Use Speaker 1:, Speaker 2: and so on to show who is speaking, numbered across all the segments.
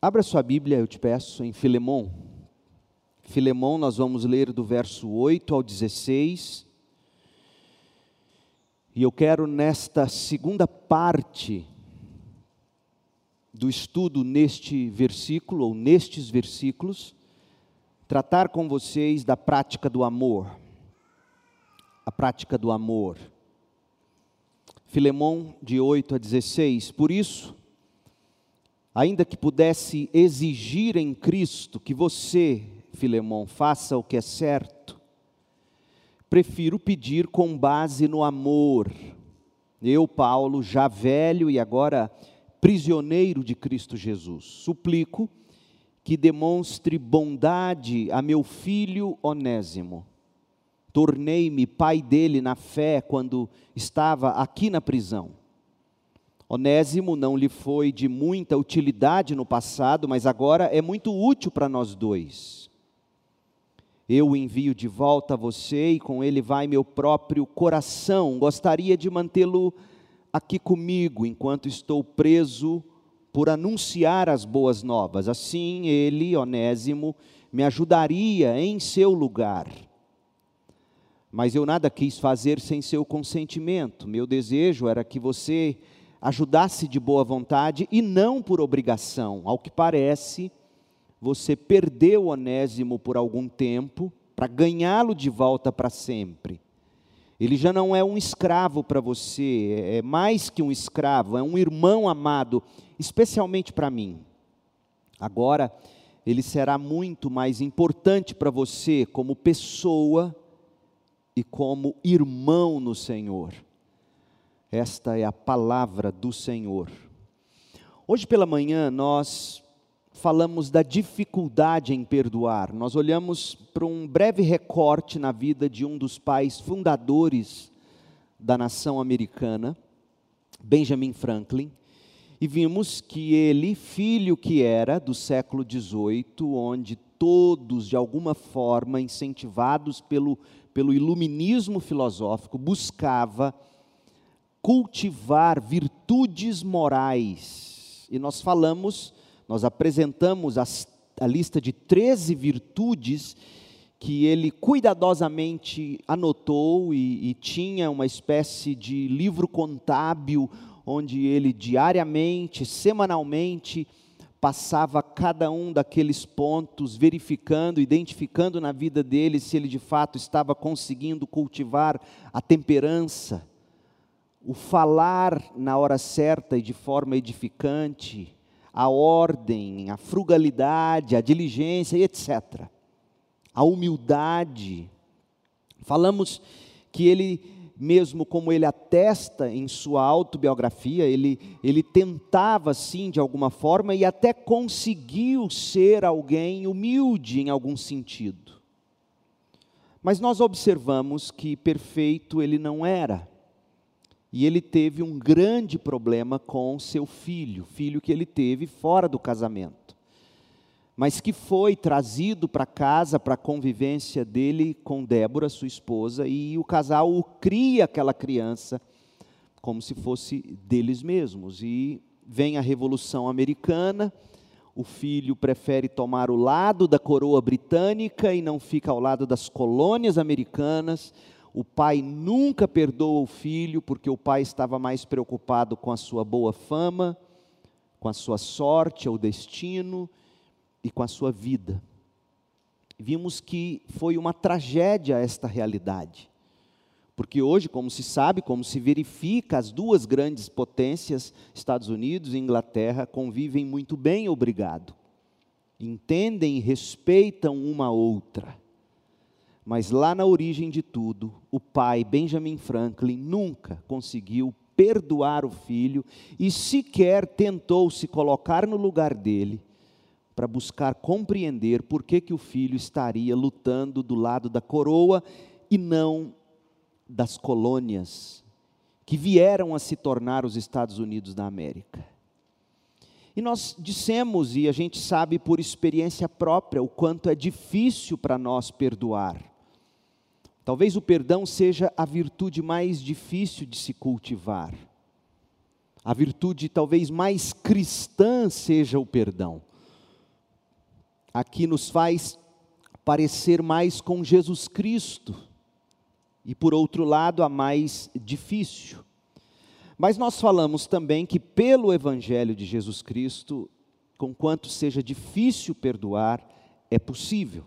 Speaker 1: Abra sua Bíblia, eu te peço, em Filemão. Filemão, nós vamos ler do verso 8 ao 16. E eu quero, nesta segunda parte do estudo neste versículo, ou nestes versículos, tratar com vocês da prática do amor. A prática do amor. Filemão, de 8 a 16. Por isso, ainda que pudesse exigir em Cristo que você, Filemão, faça o que é certo, prefiro pedir com base no amor. Eu, Paulo, já velho e agora prisioneiro de Cristo Jesus, suplico que demonstre bondade a meu filho Onésimo. Tornei-me pai dele na fé quando estava aqui na prisão. Onésimo não lhe foi de muita utilidade no passado, mas agora é muito útil para nós dois. Eu o envio de volta a você e com ele vai meu próprio coração. Gostaria de mantê-lo aqui comigo enquanto estou preso por anunciar as boas novas. Assim, ele, Onésimo, me ajudaria em seu lugar. Mas eu nada quis fazer sem seu consentimento. Meu desejo era que você ajudasse de boa vontade e não por obrigação. Ao que parece, você perdeu Onésimo por algum tempo para ganhá-lo de volta para sempre. Ele já não é um escravo para você, é mais que um escravo, é um irmão amado, especialmente para mim. Agora, ele será muito mais importante para você como pessoa e como irmão no Senhor. Esta é a palavra do Senhor. Hoje pela manhã nós falamos da dificuldade em perdoar. Nós olhamos para um breve recorte na vida de um dos pais fundadores da nação americana, Benjamin Franklin, e vimos que ele, filho que era do século XVIII, onde todos, de alguma forma, incentivados pelo, pelo iluminismo filosófico, buscava cultivar virtudes morais. E nós falamos, nós apresentamos as, a lista de 13 virtudes que ele cuidadosamente anotou e, e tinha uma espécie de livro contábil, onde ele diariamente, semanalmente, passava cada um daqueles pontos, verificando, identificando na vida dele se ele de fato estava conseguindo cultivar a temperança, o falar na hora certa e de forma edificante, a ordem, a frugalidade, a diligência e etc. A humildade. Falamos que ele, mesmo como ele atesta em sua autobiografia, ele, ele tentava, sim, de alguma forma, e até conseguiu ser alguém humilde em algum sentido. Mas nós observamos que perfeito ele não era. E ele teve um grande problema com seu filho, filho que ele teve fora do casamento, mas que foi trazido para casa, para a convivência dele com Débora, sua esposa, e o casal o cria aquela criança como se fosse deles mesmos. E vem a Revolução Americana, o filho prefere tomar o lado da coroa britânica e não fica ao lado das colônias americanas o pai nunca perdoa o filho, porque o pai estava mais preocupado com a sua boa fama, com a sua sorte, o destino e com a sua vida. Vimos que foi uma tragédia esta realidade. Porque hoje, como se sabe, como se verifica, as duas grandes potências, Estados Unidos e Inglaterra, convivem muito bem, obrigado. Entendem e respeitam uma a outra. Mas lá na origem de tudo, o pai, Benjamin Franklin, nunca conseguiu perdoar o filho e sequer tentou se colocar no lugar dele para buscar compreender por que, que o filho estaria lutando do lado da coroa e não das colônias que vieram a se tornar os Estados Unidos da América. E nós dissemos, e a gente sabe por experiência própria, o quanto é difícil para nós perdoar. Talvez o perdão seja a virtude mais difícil de se cultivar. A virtude talvez mais cristã seja o perdão. aqui nos faz parecer mais com Jesus Cristo, e por outro lado, a mais difícil. Mas nós falamos também que pelo Evangelho de Jesus Cristo, conquanto seja difícil perdoar, é possível.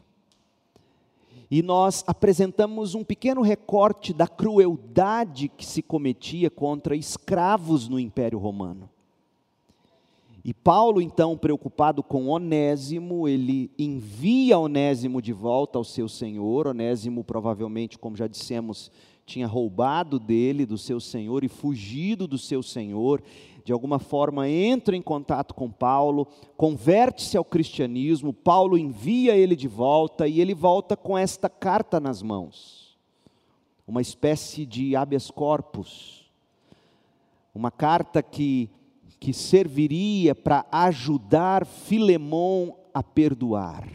Speaker 1: E nós apresentamos um pequeno recorte da crueldade que se cometia contra escravos no Império Romano. E Paulo, então, preocupado com Onésimo, ele envia Onésimo de volta ao seu senhor. Onésimo, provavelmente, como já dissemos, tinha roubado dele, do seu senhor, e fugido do seu senhor. De alguma forma, entra em contato com Paulo, converte-se ao cristianismo. Paulo envia ele de volta e ele volta com esta carta nas mãos uma espécie de habeas corpus. Uma carta que que serviria para ajudar Filemão a perdoar.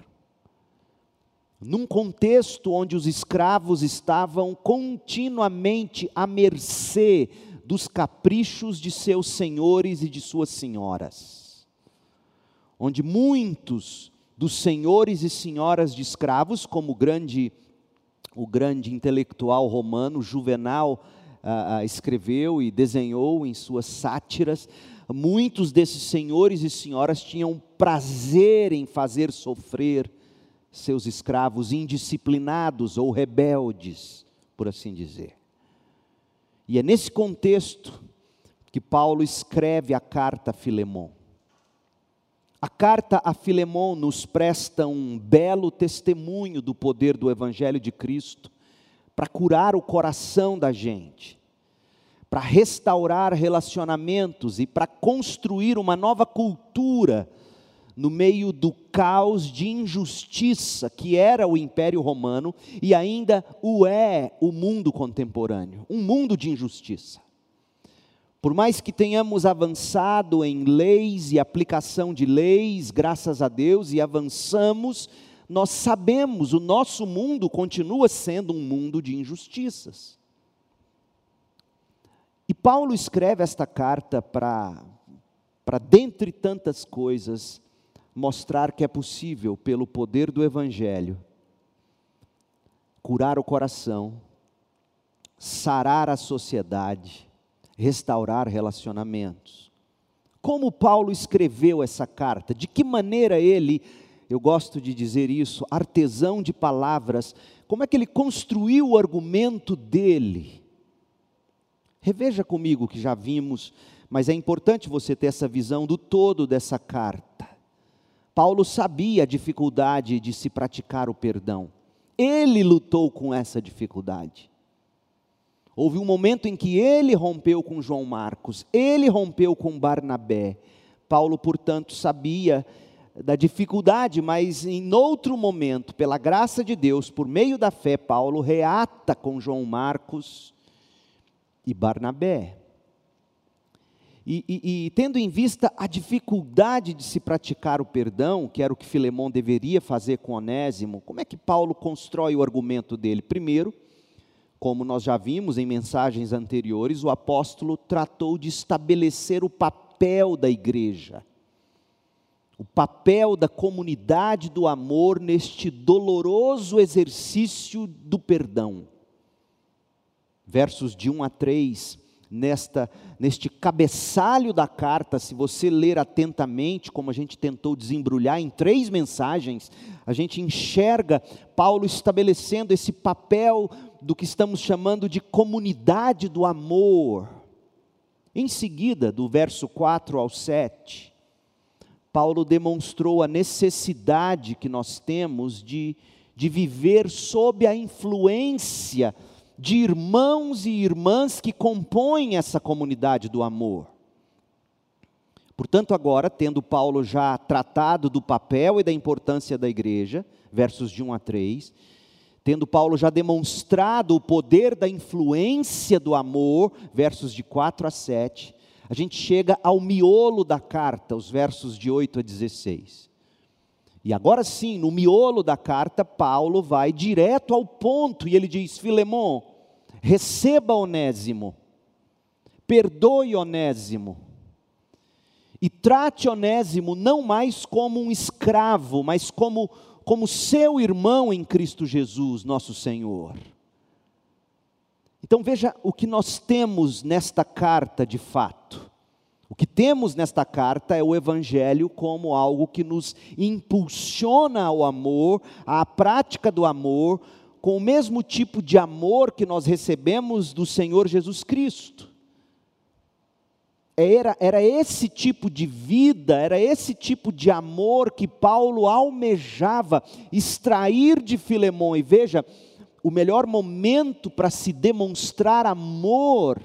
Speaker 1: Num contexto onde os escravos estavam continuamente à mercê dos caprichos de seus senhores e de suas senhoras, onde muitos dos senhores e senhoras de escravos, como o grande, o grande intelectual romano Juvenal ah, ah, escreveu e desenhou em suas sátiras, muitos desses senhores e senhoras tinham prazer em fazer sofrer seus escravos indisciplinados ou rebeldes, por assim dizer. E é nesse contexto que Paulo escreve a carta a Filemão. A carta a Filemão nos presta um belo testemunho do poder do Evangelho de Cristo para curar o coração da gente para restaurar relacionamentos e para construir uma nova cultura no meio do caos de injustiça que era o Império Romano e ainda o é o mundo contemporâneo um mundo de injustiça. Por mais que tenhamos avançado em leis e aplicação de leis, graças a Deus, e avançamos, nós sabemos, o nosso mundo continua sendo um mundo de injustiças. E Paulo escreve esta carta para, para dentre tantas coisas, mostrar que é possível, pelo poder do Evangelho, curar o coração, sarar a sociedade, restaurar relacionamentos. Como Paulo escreveu essa carta? De que maneira ele, eu gosto de dizer isso, artesão de palavras, como é que ele construiu o argumento dele? Reveja comigo que já vimos, mas é importante você ter essa visão do todo dessa carta. Paulo sabia a dificuldade de se praticar o perdão. Ele lutou com essa dificuldade. Houve um momento em que ele rompeu com João Marcos, ele rompeu com Barnabé. Paulo, portanto, sabia da dificuldade, mas em outro momento, pela graça de Deus, por meio da fé, Paulo reata com João Marcos e Barnabé. E, e, tendo em vista a dificuldade de se praticar o perdão, que era o que Filemão deveria fazer com Onésimo, como é que Paulo constrói o argumento dele? Primeiro, como nós já vimos em mensagens anteriores, o apóstolo tratou de estabelecer o papel da igreja, o papel da comunidade do amor neste doloroso exercício do perdão versos de 1 a 3, nesta, neste cabeçalho da carta, se você ler atentamente, como a gente tentou desembrulhar em três mensagens, a gente enxerga Paulo estabelecendo esse papel do que estamos chamando de comunidade do amor. Em seguida, do verso 4 ao 7, Paulo demonstrou a necessidade que nós temos de, de viver sob a influência de irmãos e irmãs que compõem essa comunidade do amor. Portanto, agora, tendo Paulo já tratado do papel e da importância da igreja, versos de 1 a 3, tendo Paulo já demonstrado o poder da influência do amor, versos de 4 a 7, a gente chega ao miolo da carta, os versos de 8 a 16. E agora sim, no miolo da carta, Paulo vai direto ao ponto e ele diz: Filemão, receba Onésimo, perdoe Onésimo, e trate Onésimo não mais como um escravo, mas como, como seu irmão em Cristo Jesus, nosso Senhor. Então veja o que nós temos nesta carta de fato. O que temos nesta carta é o Evangelho como algo que nos impulsiona ao amor, à prática do amor, com o mesmo tipo de amor que nós recebemos do Senhor Jesus Cristo. Era, era esse tipo de vida, era esse tipo de amor que Paulo almejava extrair de Filemão. E veja, o melhor momento para se demonstrar amor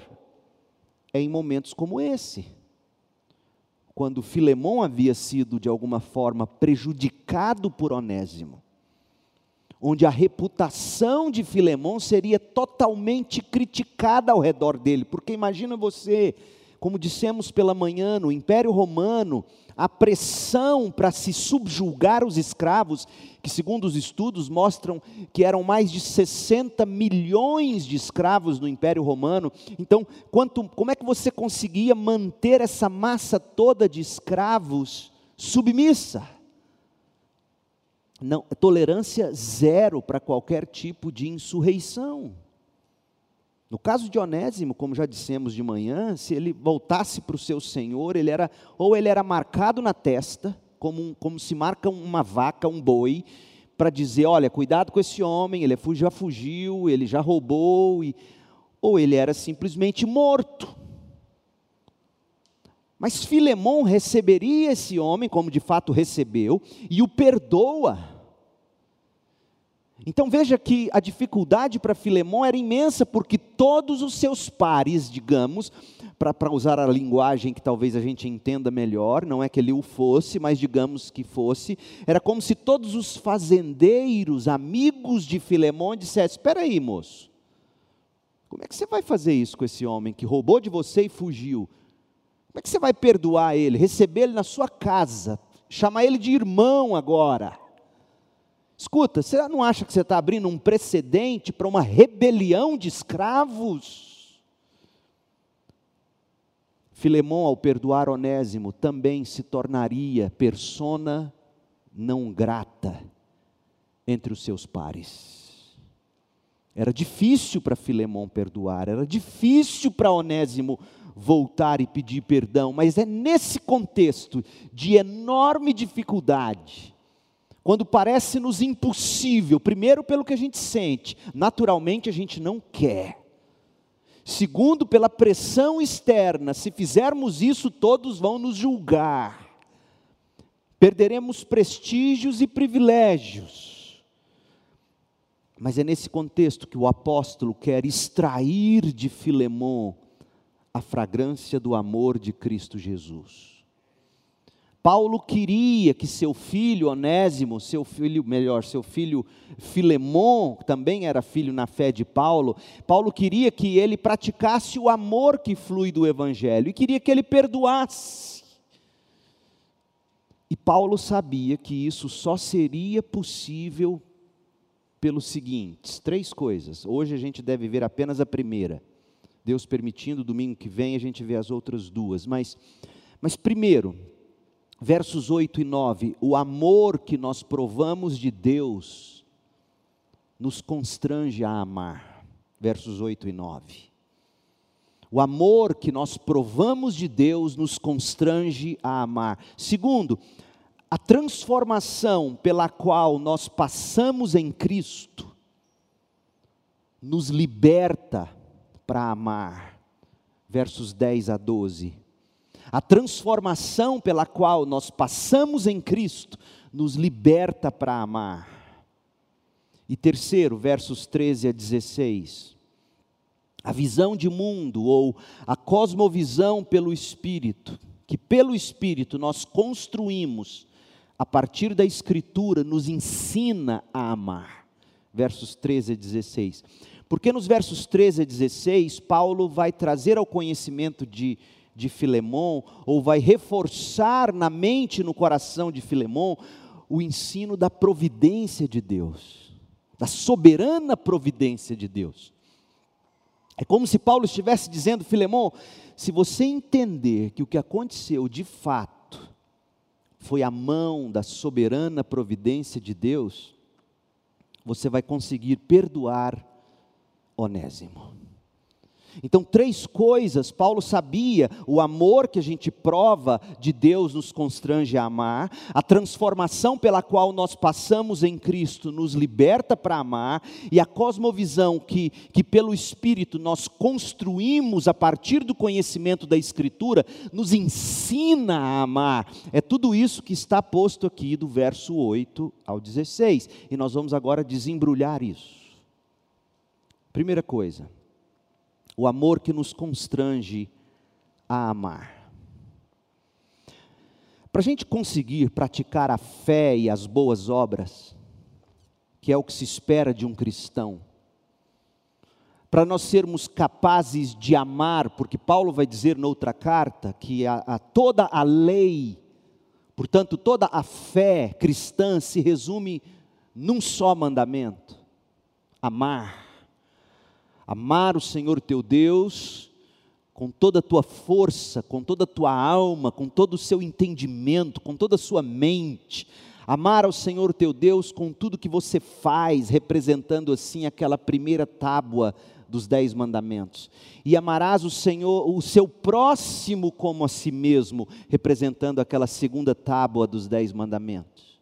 Speaker 1: é em momentos como esse. Quando Filemão havia sido de alguma forma prejudicado por Onésimo, onde a reputação de Filemão seria totalmente criticada ao redor dele, porque imagina você como dissemos pela manhã, no Império Romano, a pressão para se subjugar os escravos, que segundo os estudos mostram que eram mais de 60 milhões de escravos no Império Romano. Então, quanto, como é que você conseguia manter essa massa toda de escravos submissa? Não, tolerância zero para qualquer tipo de insurreição. No caso de Onésimo, como já dissemos de manhã, se ele voltasse para o seu senhor, ele era ou ele era marcado na testa, como, um, como se marca uma vaca, um boi, para dizer, olha, cuidado com esse homem, ele já fugiu, ele já roubou, e, ou ele era simplesmente morto. Mas Filemão receberia esse homem, como de fato recebeu, e o perdoa. Então veja que a dificuldade para Filemão era imensa, porque todos os seus pares, digamos, para usar a linguagem que talvez a gente entenda melhor, não é que ele o fosse, mas digamos que fosse, era como se todos os fazendeiros, amigos de Filemão, dissessem: Espera aí, moço, como é que você vai fazer isso com esse homem que roubou de você e fugiu? Como é que você vai perdoar ele, receber ele na sua casa, chamar ele de irmão agora? Escuta, você não acha que você está abrindo um precedente para uma rebelião de escravos? Filemão, ao perdoar Onésimo, também se tornaria persona não grata entre os seus pares. Era difícil para Filemão perdoar, era difícil para Onésimo voltar e pedir perdão, mas é nesse contexto de enorme dificuldade quando parece-nos impossível, primeiro pelo que a gente sente, naturalmente a gente não quer. Segundo, pela pressão externa, se fizermos isso, todos vão nos julgar. Perderemos prestígios e privilégios. Mas é nesse contexto que o apóstolo quer extrair de Filemão a fragrância do amor de Cristo Jesus. Paulo queria que seu filho Onésimo, seu filho, melhor, seu filho Filemon, também era filho na fé de Paulo, Paulo queria que ele praticasse o amor que flui do Evangelho e queria que ele perdoasse. E Paulo sabia que isso só seria possível pelos seguintes: três coisas. Hoje a gente deve ver apenas a primeira. Deus permitindo, domingo que vem a gente vê as outras duas. Mas, mas primeiro, versos 8 e 9, o amor que nós provamos de Deus nos constrange a amar. Versos 8 e 9. O amor que nós provamos de Deus nos constrange a amar. Segundo, a transformação pela qual nós passamos em Cristo nos liberta para amar. Versos 10 a 12. A transformação pela qual nós passamos em Cristo nos liberta para amar. E terceiro, versos 13 a 16. A visão de mundo ou a cosmovisão pelo Espírito, que pelo Espírito nós construímos a partir da Escritura, nos ensina a amar. Versos 13 a 16. Porque nos versos 13 a 16, Paulo vai trazer ao conhecimento de de Filemon, ou vai reforçar na mente e no coração de Filemon o ensino da providência de Deus, da soberana providência de Deus. É como se Paulo estivesse dizendo, Filemon, se você entender que o que aconteceu de fato foi a mão da soberana providência de Deus, você vai conseguir perdoar Onésimo. Então, três coisas, Paulo sabia: o amor que a gente prova de Deus nos constrange a amar, a transformação pela qual nós passamos em Cristo nos liberta para amar, e a cosmovisão que, que pelo Espírito nós construímos a partir do conhecimento da Escritura, nos ensina a amar. É tudo isso que está posto aqui do verso 8 ao 16, e nós vamos agora desembrulhar isso. Primeira coisa, o amor que nos constrange a amar. Para a gente conseguir praticar a fé e as boas obras, que é o que se espera de um cristão, para nós sermos capazes de amar, porque Paulo vai dizer noutra carta que a, a toda a lei, portanto, toda a fé cristã se resume num só mandamento: amar amar o Senhor teu Deus com toda a tua força, com toda a tua alma, com todo o seu entendimento, com toda a sua mente. Amar ao Senhor teu Deus com tudo que você faz, representando assim aquela primeira tábua dos dez mandamentos. E amarás o Senhor, o seu próximo como a si mesmo, representando aquela segunda tábua dos dez mandamentos.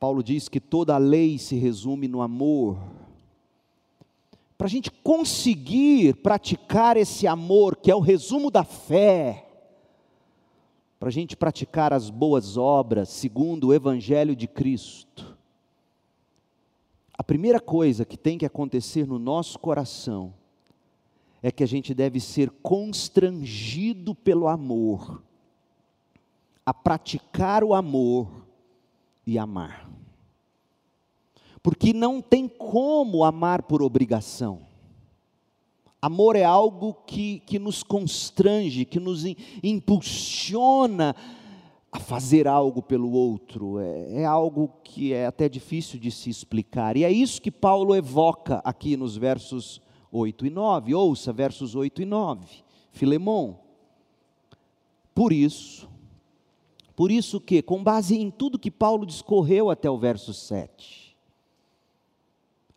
Speaker 1: Paulo diz que toda a lei se resume no amor para a gente conseguir praticar esse amor, que é o resumo da fé, para a gente praticar as boas obras segundo o Evangelho de Cristo, a primeira coisa que tem que acontecer no nosso coração é que a gente deve ser constrangido pelo amor, a praticar o amor e amar porque não tem como amar por obrigação. Amor é algo que, que nos constrange, que nos impulsiona a fazer algo pelo outro. É, é algo que é até difícil de se explicar. E é isso que Paulo evoca aqui nos versos 8 e 9. Ouça, versos 8 e 9. Filemão. Por isso, por isso que, com base em tudo que Paulo discorreu até o verso 7,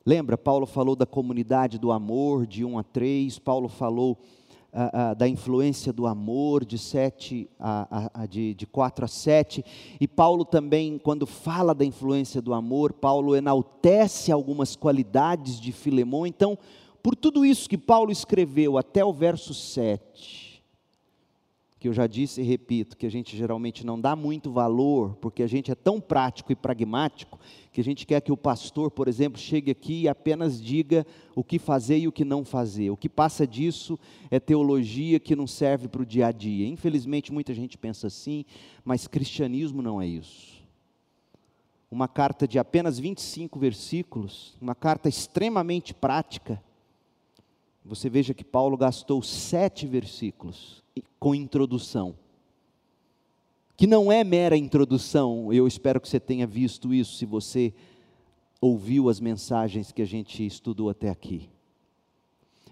Speaker 1: Lembra, Paulo falou da comunidade do amor, de 1 a 3, Paulo falou ah, ah, da influência do amor, de, 7 a, a, de, de 4 a 7, e Paulo também, quando fala da influência do amor, Paulo enaltece algumas qualidades de Filemão, então, por tudo isso que Paulo escreveu até o verso 7, que eu já disse e repito, que a gente geralmente não dá muito valor, porque a gente é tão prático e pragmático, que a gente quer que o pastor, por exemplo, chegue aqui e apenas diga o que fazer e o que não fazer. O que passa disso é teologia que não serve para o dia a dia. Infelizmente, muita gente pensa assim, mas cristianismo não é isso. Uma carta de apenas 25 versículos, uma carta extremamente prática. Você veja que Paulo gastou sete versículos com introdução. Que não é mera introdução, eu espero que você tenha visto isso, se você ouviu as mensagens que a gente estudou até aqui.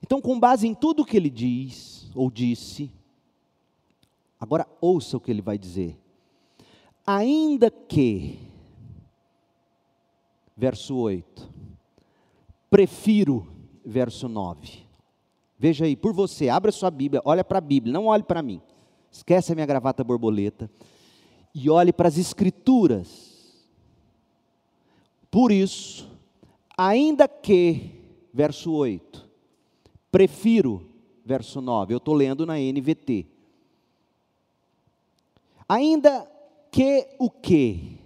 Speaker 1: Então, com base em tudo que ele diz, ou disse, agora ouça o que ele vai dizer. Ainda que, verso 8, prefiro, verso 9, Veja aí, por você, abra sua Bíblia, olha para a Bíblia, não olhe para mim. Esquece a minha gravata borboleta e olhe para as Escrituras. Por isso, ainda que, verso 8, prefiro, verso 9, eu estou lendo na NVT. Ainda que o que?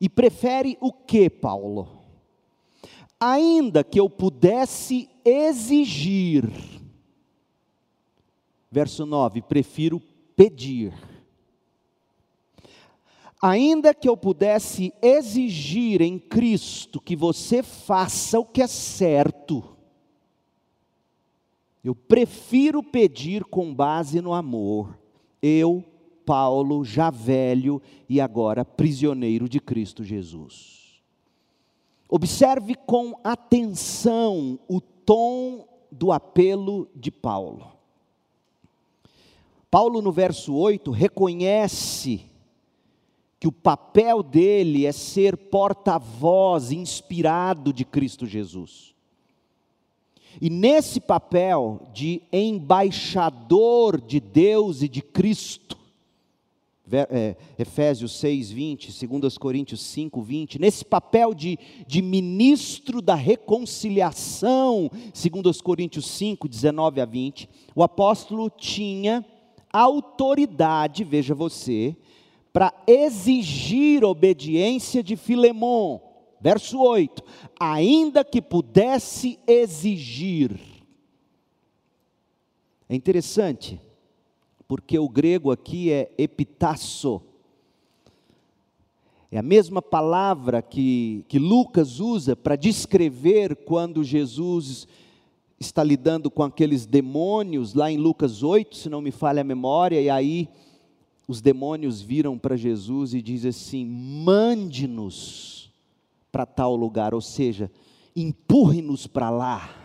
Speaker 1: E prefere o que, Paulo? ainda que eu pudesse exigir. Verso 9: prefiro pedir. Ainda que eu pudesse exigir em Cristo que você faça o que é certo, eu prefiro pedir com base no amor. Eu, Paulo, já velho e agora prisioneiro de Cristo Jesus. Observe com atenção o tom do apelo de Paulo. Paulo, no verso 8, reconhece que o papel dele é ser porta-voz inspirado de Cristo Jesus. E nesse papel de embaixador de Deus e de Cristo, é, Efésios 6, 20, 2 Coríntios 5, 20, nesse papel de, de ministro da reconciliação, 2 Coríntios 5, 19 a 20, o apóstolo tinha autoridade, veja você, para exigir obediência de Filemon. Verso 8: ainda que pudesse exigir. É interessante, porque o grego aqui é epitasso. É a mesma palavra que, que Lucas usa para descrever quando Jesus está lidando com aqueles demônios, lá em Lucas 8, se não me falha a memória, e aí os demônios viram para Jesus e dizem assim: mande-nos para tal lugar, ou seja, empurre-nos para lá.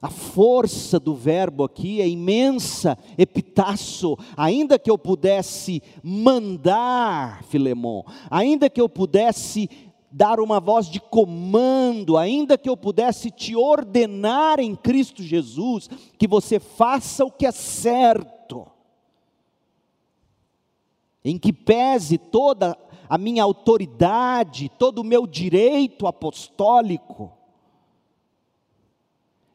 Speaker 1: A força do verbo aqui é imensa, epitaço. Ainda que eu pudesse mandar, Filemão, ainda que eu pudesse dar uma voz de comando, ainda que eu pudesse te ordenar em Cristo Jesus, que você faça o que é certo em que pese toda a minha autoridade, todo o meu direito apostólico,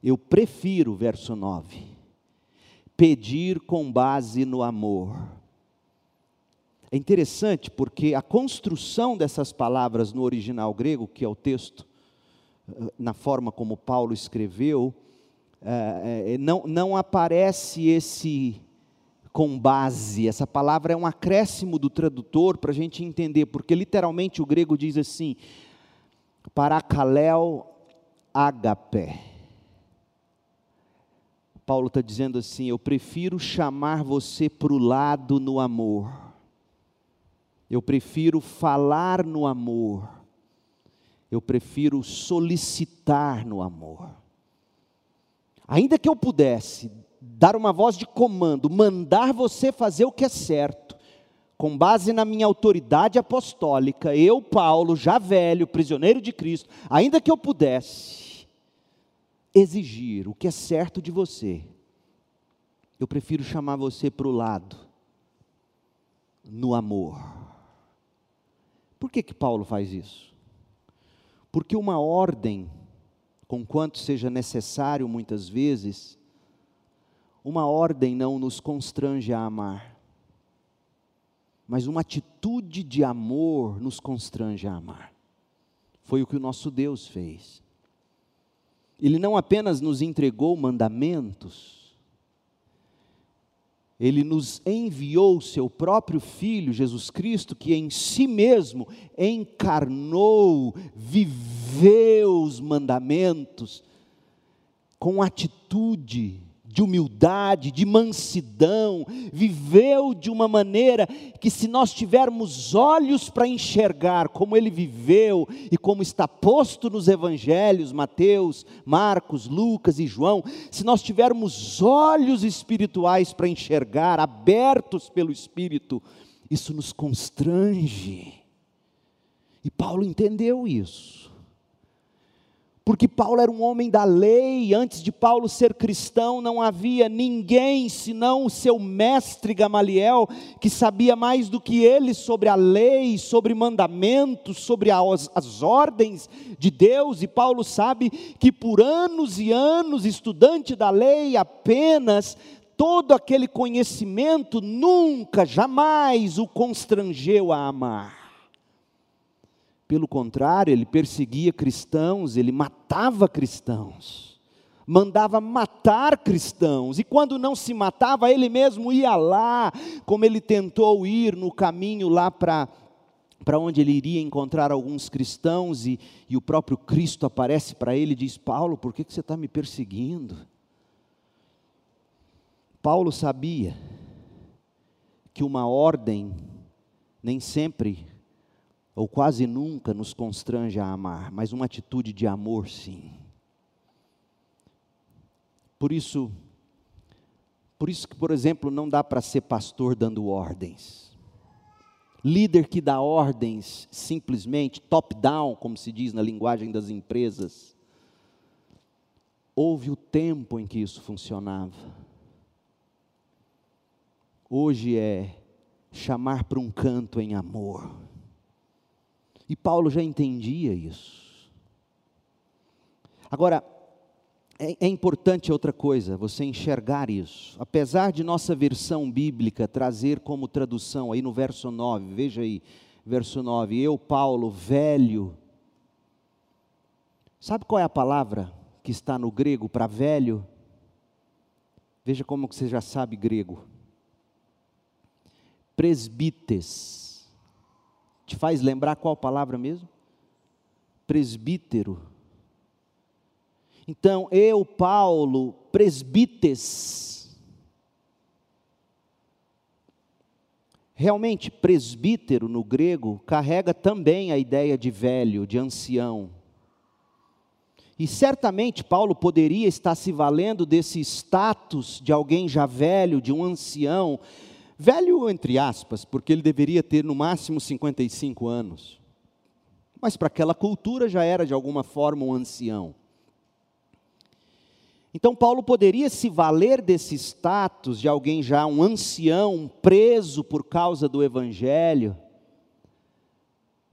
Speaker 1: eu prefiro, verso 9, pedir com base no amor. É interessante porque a construção dessas palavras no original grego, que é o texto, eh, na forma como Paulo escreveu, é, é, não, não aparece esse com base. Essa palavra é um acréscimo do tradutor para a gente entender, porque literalmente o grego diz assim: parakalel agape. Paulo está dizendo assim: eu prefiro chamar você para o lado no amor, eu prefiro falar no amor, eu prefiro solicitar no amor. Ainda que eu pudesse dar uma voz de comando, mandar você fazer o que é certo, com base na minha autoridade apostólica, eu, Paulo, já velho, prisioneiro de Cristo, ainda que eu pudesse exigir o que é certo de você, eu prefiro chamar você para o lado, no amor. Por que, que Paulo faz isso? Porque uma ordem, com quanto seja necessário muitas vezes, uma ordem não nos constrange a amar, mas uma atitude de amor nos constrange a amar. Foi o que o nosso Deus fez. Ele não apenas nos entregou mandamentos, ele nos enviou seu próprio Filho, Jesus Cristo, que em si mesmo encarnou, viveu os mandamentos com atitude de humildade, de mansidão, viveu de uma maneira que, se nós tivermos olhos para enxergar como ele viveu e como está posto nos evangelhos, Mateus, Marcos, Lucas e João, se nós tivermos olhos espirituais para enxergar, abertos pelo Espírito, isso nos constrange. E Paulo entendeu isso porque Paulo era um homem da lei, antes de Paulo ser cristão, não havia ninguém senão o seu mestre Gamaliel, que sabia mais do que ele sobre a lei, sobre mandamentos, sobre as, as ordens de Deus, e Paulo sabe que por anos e anos, estudante da lei apenas, todo aquele conhecimento nunca, jamais o constrangeu a amar. Pelo contrário, ele perseguia cristãos, ele matava cristãos, mandava matar cristãos, e quando não se matava, ele mesmo ia lá, como ele tentou ir no caminho lá para para onde ele iria encontrar alguns cristãos, e, e o próprio Cristo aparece para ele e diz: Paulo, por que, que você está me perseguindo? Paulo sabia que uma ordem nem sempre ou quase nunca nos constrange a amar, mas uma atitude de amor sim. Por isso, por isso que, por exemplo, não dá para ser pastor dando ordens. líder que dá ordens simplesmente, top-down, como se diz na linguagem das empresas. Houve o tempo em que isso funcionava. Hoje é chamar para um canto em amor. E Paulo já entendia isso. Agora, é, é, importante outra coisa, você enxergar isso. Apesar de nossa versão bíblica trazer como tradução, aí no verso 9, veja aí, verso 9, eu, Paulo, velho. Sabe qual é a palavra que está no grego para velho? Veja como você já sabe grego presbites. Te faz lembrar qual palavra mesmo? Presbítero. Então, eu, Paulo, presbites. Realmente, presbítero no grego carrega também a ideia de velho, de ancião. E certamente Paulo poderia estar se valendo desse status de alguém já velho, de um ancião, Velho, entre aspas, porque ele deveria ter no máximo 55 anos. Mas para aquela cultura já era de alguma forma um ancião. Então, Paulo poderia se valer desse status de alguém já um ancião, preso por causa do evangelho,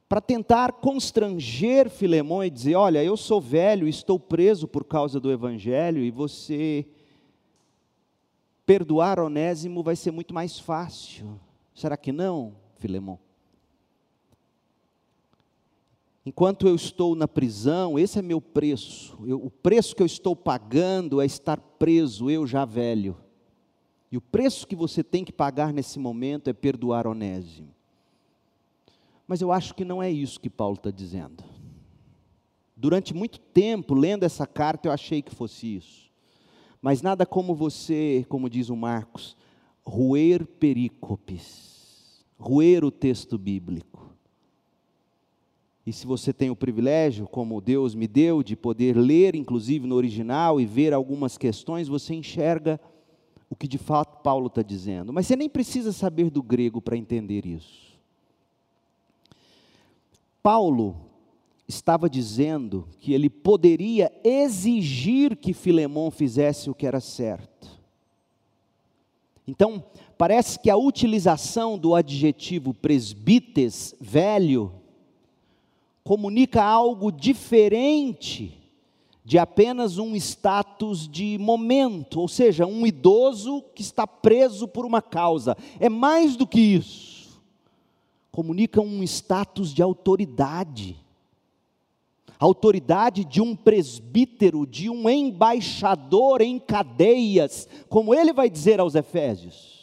Speaker 1: para tentar constranger Filemão e dizer: Olha, eu sou velho, estou preso por causa do evangelho e você perdoar Onésimo vai ser muito mais fácil. Será que não, Filemão? Enquanto eu estou na prisão, esse é meu preço. Eu, o preço que eu estou pagando é estar preso, eu já velho. E o preço que você tem que pagar nesse momento é perdoar Onésimo. Mas eu acho que não é isso que Paulo está dizendo. Durante muito tempo, lendo essa carta, eu achei que fosse isso. Mas nada como você, como diz o Marcos, roer perícopes, roer o texto bíblico. E se você tem o privilégio, como Deus me deu, de poder ler, inclusive no original, e ver algumas questões, você enxerga o que de fato Paulo está dizendo. Mas você nem precisa saber do grego para entender isso. Paulo estava dizendo que ele poderia exigir que Filemão fizesse o que era certo. Então, parece que a utilização do adjetivo presbites, velho, comunica algo diferente de apenas um status de momento, ou seja, um idoso que está preso por uma causa. É mais do que isso. Comunica um status de autoridade autoridade de um presbítero, de um embaixador em cadeias, como ele vai dizer aos Efésios.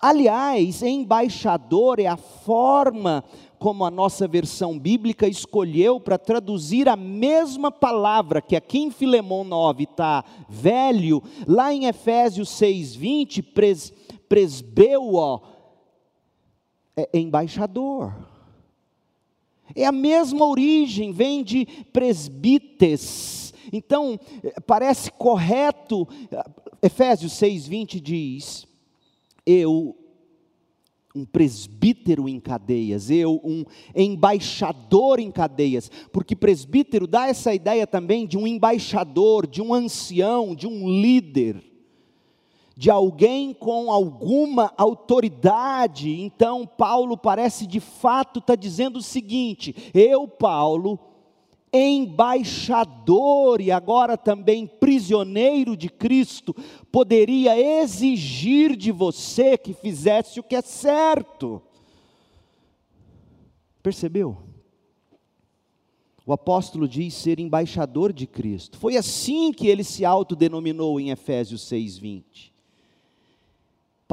Speaker 1: Aliás, embaixador é a forma como a nossa versão bíblica escolheu para traduzir a mesma palavra que aqui em Filemão 9 está velho, lá em Efésios 6,20, pres, presbeu, é embaixador. É a mesma origem, vem de presbites. Então, parece correto, Efésios 6,20 diz: Eu, um presbítero em cadeias, eu, um embaixador em cadeias, porque presbítero dá essa ideia também de um embaixador, de um ancião, de um líder de alguém com alguma autoridade. Então, Paulo parece de fato estar tá dizendo o seguinte: eu, Paulo, embaixador e agora também prisioneiro de Cristo, poderia exigir de você que fizesse o que é certo. Percebeu? O apóstolo diz ser embaixador de Cristo. Foi assim que ele se autodenominou em Efésios 6:20.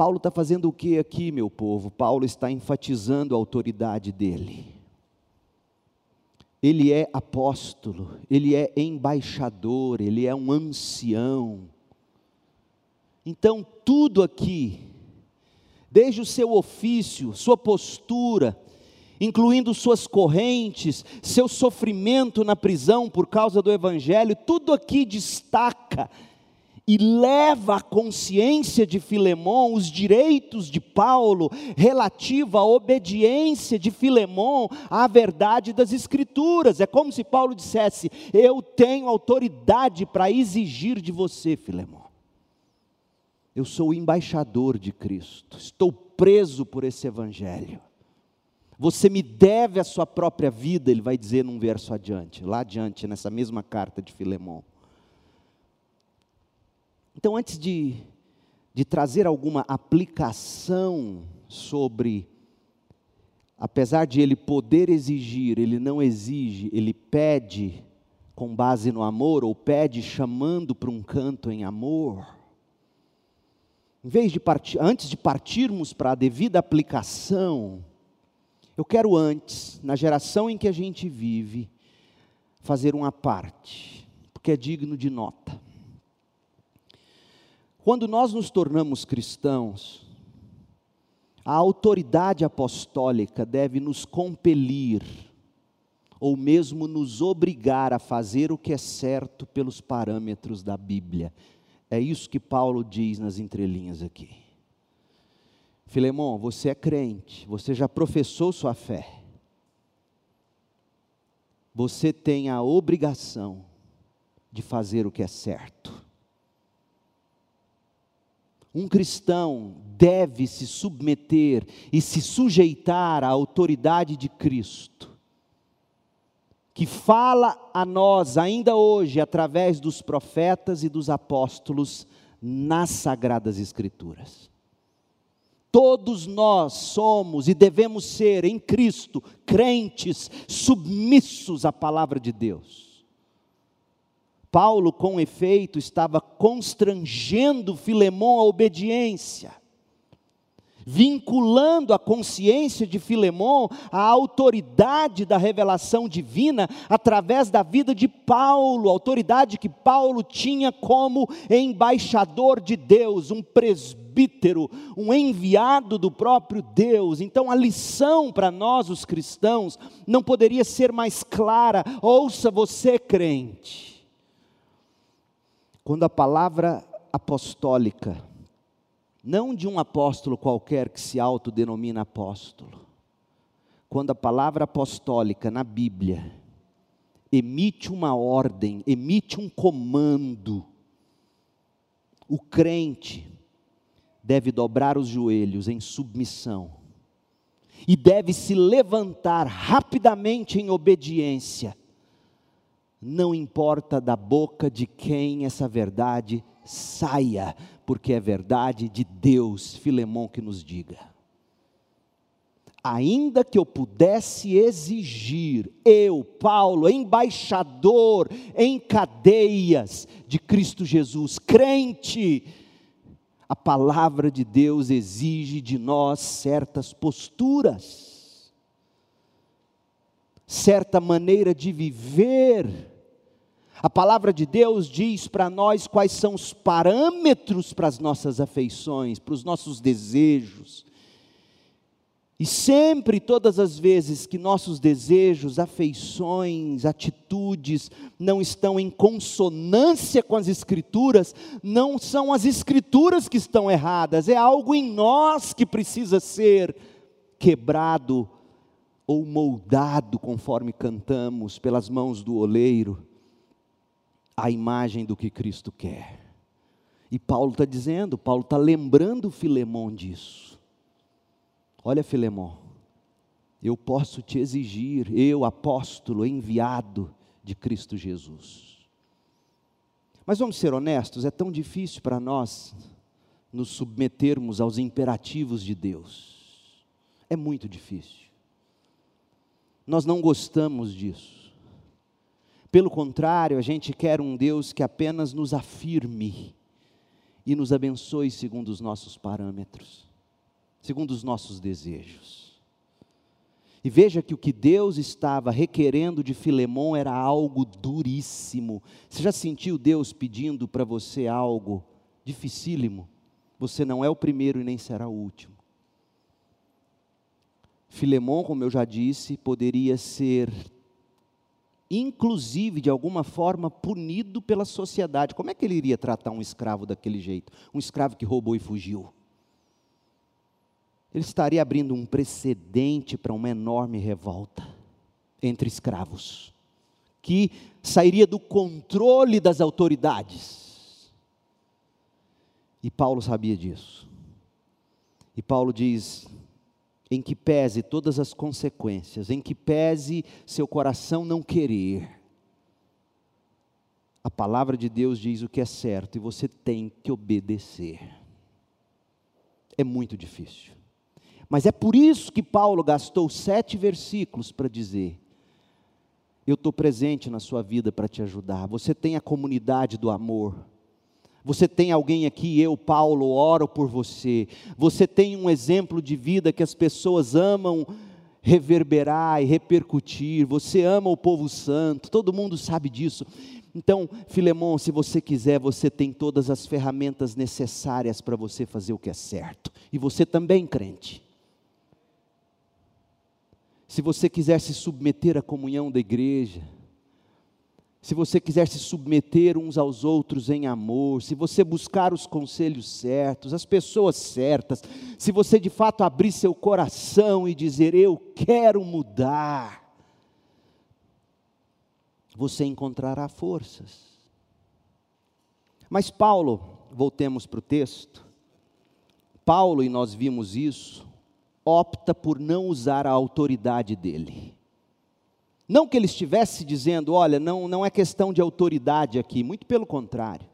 Speaker 1: Paulo está fazendo o que aqui, meu povo? Paulo está enfatizando a autoridade dele. Ele é apóstolo, ele é embaixador, ele é um ancião. Então, tudo aqui, desde o seu ofício, sua postura, incluindo suas correntes, seu sofrimento na prisão por causa do Evangelho, tudo aqui destaca e leva à consciência de Filemão os direitos de Paulo relativo à obediência de Filemão à verdade das Escrituras. É como se Paulo dissesse: Eu tenho autoridade para exigir de você, Filemão. Eu sou o embaixador de Cristo, estou preso por esse Evangelho. Você me deve a sua própria vida, ele vai dizer num verso adiante, lá adiante, nessa mesma carta de Filemão. Então, antes de, de trazer alguma aplicação sobre, apesar de ele poder exigir, ele não exige, ele pede com base no amor, ou pede chamando para um canto em amor. Em vez de partir, antes de partirmos para a devida aplicação, eu quero antes, na geração em que a gente vive, fazer uma parte, porque é digno de nota. Quando nós nos tornamos cristãos, a autoridade apostólica deve nos compelir, ou mesmo nos obrigar a fazer o que é certo pelos parâmetros da Bíblia. É isso que Paulo diz nas entrelinhas aqui. Filemão, você é crente, você já professou sua fé. Você tem a obrigação de fazer o que é certo. Um cristão deve se submeter e se sujeitar à autoridade de Cristo, que fala a nós ainda hoje através dos profetas e dos apóstolos nas Sagradas Escrituras. Todos nós somos e devemos ser em Cristo crentes submissos à palavra de Deus. Paulo, com efeito, estava constrangendo Filemão à obediência, vinculando a consciência de Filemão à autoridade da revelação divina através da vida de Paulo, autoridade que Paulo tinha como embaixador de Deus, um presbítero, um enviado do próprio Deus. Então a lição para nós, os cristãos, não poderia ser mais clara. Ouça você, crente quando a palavra apostólica, não de um apóstolo qualquer que se autodenomina apóstolo, quando a palavra apostólica na Bíblia emite uma ordem, emite um comando, o crente deve dobrar os joelhos em submissão e deve se levantar rapidamente em obediência não importa da boca de quem essa verdade saia, porque é verdade de Deus, Filemão que nos diga. Ainda que eu pudesse exigir, eu, Paulo, embaixador em cadeias de Cristo Jesus, crente, a palavra de Deus exige de nós certas posturas, certa maneira de viver, a palavra de Deus diz para nós quais são os parâmetros para as nossas afeições, para os nossos desejos. E sempre, todas as vezes que nossos desejos, afeições, atitudes não estão em consonância com as Escrituras, não são as Escrituras que estão erradas, é algo em nós que precisa ser quebrado ou moldado, conforme cantamos, pelas mãos do oleiro a imagem do que Cristo quer. E Paulo está dizendo, Paulo está lembrando Filemão disso. Olha, Filemão, eu posso te exigir, eu, apóstolo, enviado de Cristo Jesus. Mas vamos ser honestos, é tão difícil para nós nos submetermos aos imperativos de Deus. É muito difícil. Nós não gostamos disso. Pelo contrário, a gente quer um Deus que apenas nos afirme e nos abençoe segundo os nossos parâmetros, segundo os nossos desejos. E veja que o que Deus estava requerendo de Filemão era algo duríssimo. Você já sentiu Deus pedindo para você algo dificílimo? Você não é o primeiro e nem será o último. Filemão, como eu já disse, poderia ser inclusive de alguma forma punido pela sociedade. Como é que ele iria tratar um escravo daquele jeito? Um escravo que roubou e fugiu. Ele estaria abrindo um precedente para uma enorme revolta entre escravos, que sairia do controle das autoridades. E Paulo sabia disso. E Paulo diz: em que pese todas as consequências, em que pese seu coração não querer, a palavra de Deus diz o que é certo e você tem que obedecer. É muito difícil. Mas é por isso que Paulo gastou sete versículos para dizer: Eu estou presente na sua vida para te ajudar. Você tem a comunidade do amor. Você tem alguém aqui, eu, Paulo, oro por você. Você tem um exemplo de vida que as pessoas amam reverberar e repercutir. Você ama o povo santo, todo mundo sabe disso. Então, Filemão, se você quiser, você tem todas as ferramentas necessárias para você fazer o que é certo. E você também, crente. Se você quiser se submeter à comunhão da igreja, se você quiser se submeter uns aos outros em amor, se você buscar os conselhos certos, as pessoas certas, se você de fato abrir seu coração e dizer: Eu quero mudar, você encontrará forças. Mas Paulo, voltemos para o texto, Paulo, e nós vimos isso, opta por não usar a autoridade dele. Não que ele estivesse dizendo, olha, não, não é questão de autoridade aqui, muito pelo contrário.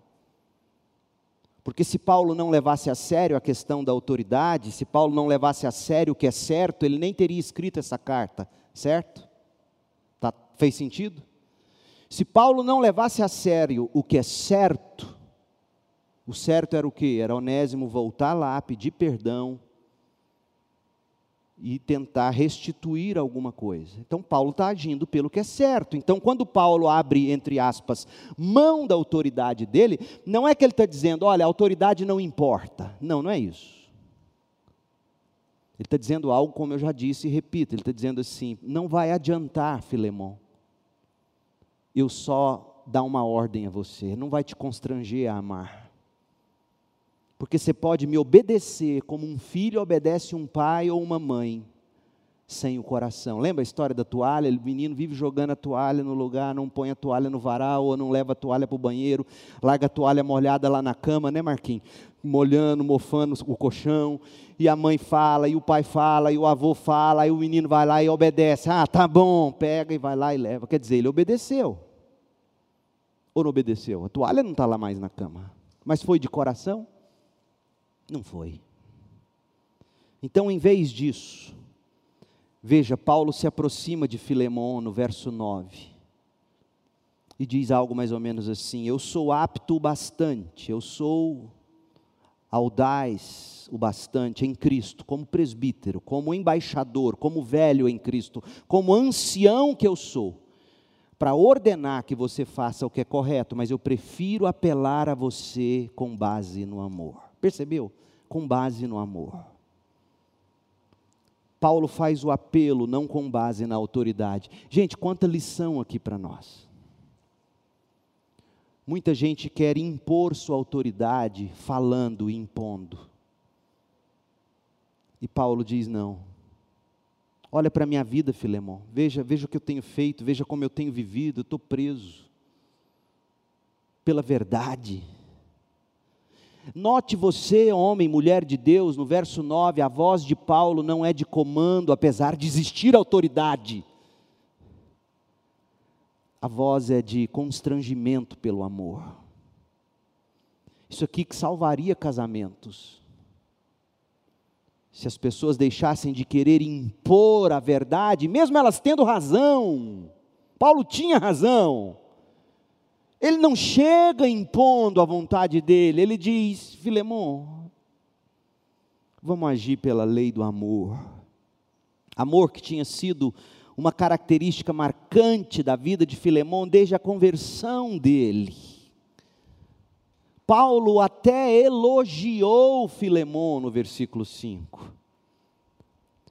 Speaker 1: Porque se Paulo não levasse a sério a questão da autoridade, se Paulo não levasse a sério o que é certo, ele nem teria escrito essa carta, certo? Tá, fez sentido? Se Paulo não levasse a sério o que é certo, o certo era o que? Era Onésimo voltar lá, pedir perdão, e tentar restituir alguma coisa. Então, Paulo está agindo pelo que é certo. Então, quando Paulo abre, entre aspas, mão da autoridade dele, não é que ele está dizendo, olha, a autoridade não importa. Não, não é isso. Ele está dizendo algo, como eu já disse e repito, ele está dizendo assim: não vai adiantar, Filemão, eu só dar uma ordem a você, não vai te constranger a amar. Porque você pode me obedecer como um filho obedece um pai ou uma mãe, sem o coração. Lembra a história da toalha? O menino vive jogando a toalha no lugar, não põe a toalha no varal, ou não leva a toalha para o banheiro, larga a toalha molhada lá na cama, né, Marquinhos? Molhando, mofando o colchão, e a mãe fala, e o pai fala, e o avô fala, e o menino vai lá e obedece. Ah, tá bom, pega e vai lá e leva. Quer dizer, ele obedeceu. Ou não obedeceu? A toalha não está lá mais na cama. Mas foi de coração? Não foi. Então, em vez disso, veja, Paulo se aproxima de Filemão no verso 9 e diz algo mais ou menos assim: Eu sou apto o bastante, eu sou audaz o bastante em Cristo, como presbítero, como embaixador, como velho em Cristo, como ancião que eu sou, para ordenar que você faça o que é correto, mas eu prefiro apelar a você com base no amor. Percebeu? Com base no amor. Paulo faz o apelo não com base na autoridade. Gente, quanta lição aqui para nós. Muita gente quer impor sua autoridade falando e impondo. E Paulo diz: não. Olha para a minha vida, Filemão. Veja, veja o que eu tenho feito, veja como eu tenho vivido. Eu estou preso pela verdade. Note você, homem, mulher de Deus, no verso 9, a voz de Paulo não é de comando, apesar de existir autoridade. A voz é de constrangimento pelo amor. Isso aqui que salvaria casamentos. Se as pessoas deixassem de querer impor a verdade, mesmo elas tendo razão. Paulo tinha razão. Ele não chega impondo a vontade dele, ele diz: Filemão, vamos agir pela lei do amor. Amor que tinha sido uma característica marcante da vida de Filemão desde a conversão dele. Paulo até elogiou Filemão no versículo 5.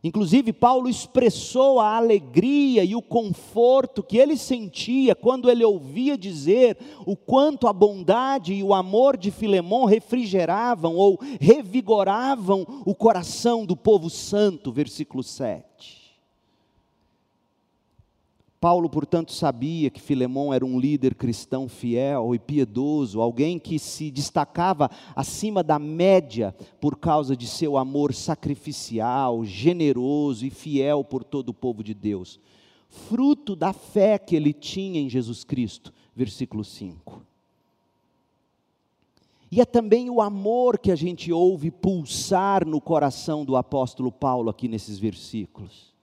Speaker 1: Inclusive, Paulo expressou a alegria e o conforto que ele sentia quando ele ouvia dizer o quanto a bondade e o amor de Filemão refrigeravam ou revigoravam o coração do povo santo, versículo 7. Paulo, portanto, sabia que Filemão era um líder cristão fiel e piedoso, alguém que se destacava acima da média por causa de seu amor sacrificial, generoso e fiel por todo o povo de Deus. Fruto da fé que ele tinha em Jesus Cristo. Versículo 5. E é também o amor que a gente ouve pulsar no coração do apóstolo Paulo aqui nesses versículos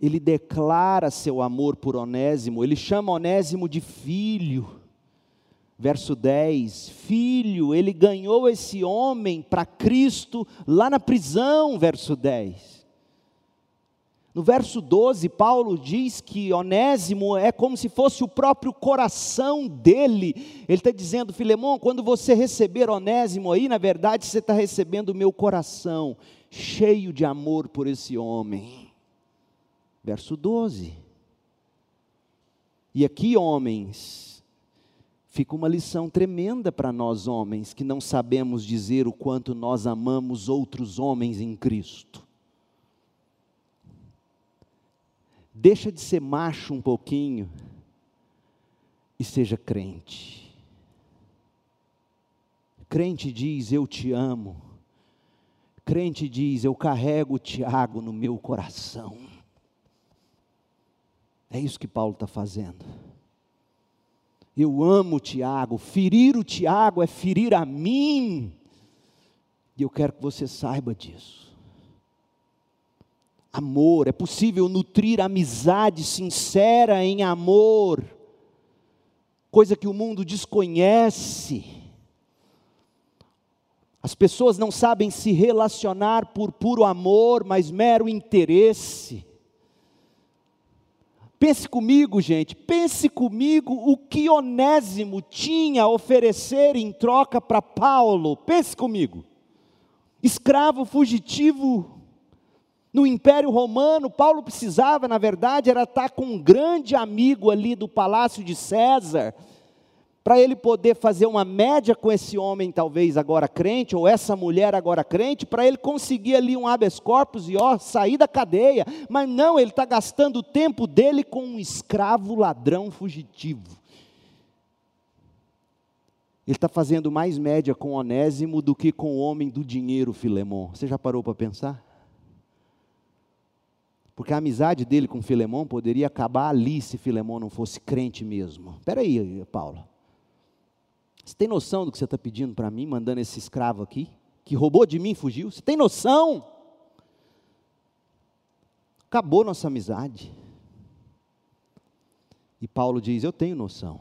Speaker 1: ele declara seu amor por Onésimo, ele chama Onésimo de filho. Verso 10: Filho, ele ganhou esse homem para Cristo lá na prisão. Verso 10. No verso 12, Paulo diz que Onésimo é como se fosse o próprio coração dele. Ele está dizendo, Filemão, quando você receber Onésimo aí, na verdade você está recebendo o meu coração, cheio de amor por esse homem verso 12. E aqui, homens, fica uma lição tremenda para nós, homens, que não sabemos dizer o quanto nós amamos outros homens em Cristo. Deixa de ser macho um pouquinho e seja crente. Crente diz: Eu te amo. Crente diz: Eu carrego o Tiago no meu coração. É isso que Paulo está fazendo. Eu amo o Tiago, ferir o Tiago é ferir a mim, e eu quero que você saiba disso. Amor, é possível nutrir amizade sincera em amor, coisa que o mundo desconhece. As pessoas não sabem se relacionar por puro amor, mas mero interesse. Pense comigo, gente, pense comigo o que Onésimo tinha a oferecer em troca para Paulo. Pense comigo. Escravo fugitivo no Império Romano, Paulo precisava, na verdade, era estar com um grande amigo ali do palácio de César, para ele poder fazer uma média com esse homem, talvez agora crente, ou essa mulher agora crente, para ele conseguir ali um habeas corpus e ó, sair da cadeia. Mas não, ele está gastando o tempo dele com um escravo ladrão fugitivo. Ele está fazendo mais média com Onésimo do que com o homem do dinheiro, Filemão. Você já parou para pensar? Porque a amizade dele com Filemão poderia acabar ali se Filemão não fosse crente mesmo. Espera aí, Paulo. Você tem noção do que você está pedindo para mim, mandando esse escravo aqui, que roubou de mim e fugiu? Você tem noção? Acabou nossa amizade. E Paulo diz: Eu tenho noção.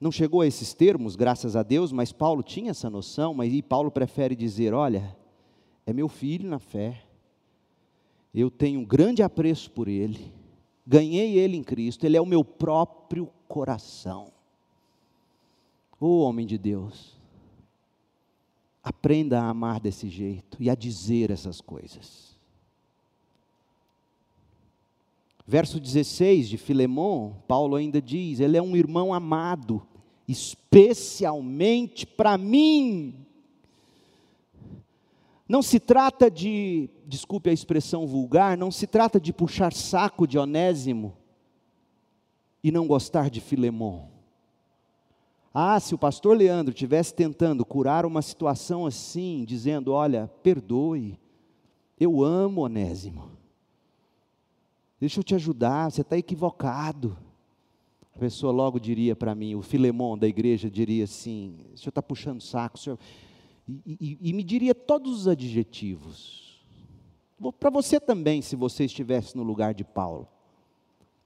Speaker 1: Não chegou a esses termos, graças a Deus, mas Paulo tinha essa noção, mas e Paulo prefere dizer: Olha, é meu filho na fé, eu tenho um grande apreço por ele, ganhei ele em Cristo, ele é o meu próprio coração. Ô oh, homem de Deus, aprenda a amar desse jeito e a dizer essas coisas. Verso 16 de Filemão, Paulo ainda diz: Ele é um irmão amado, especialmente para mim. Não se trata de, desculpe a expressão vulgar, não se trata de puxar saco de Onésimo e não gostar de Filemão. Ah, se o pastor Leandro tivesse tentando curar uma situação assim, dizendo: Olha, perdoe, eu amo Onésimo, deixa eu te ajudar, você está equivocado. A pessoa logo diria para mim, o Filemão da igreja diria assim: o senhor está puxando saco, senhor... E, e, e me diria todos os adjetivos. Para você também, se você estivesse no lugar de Paulo.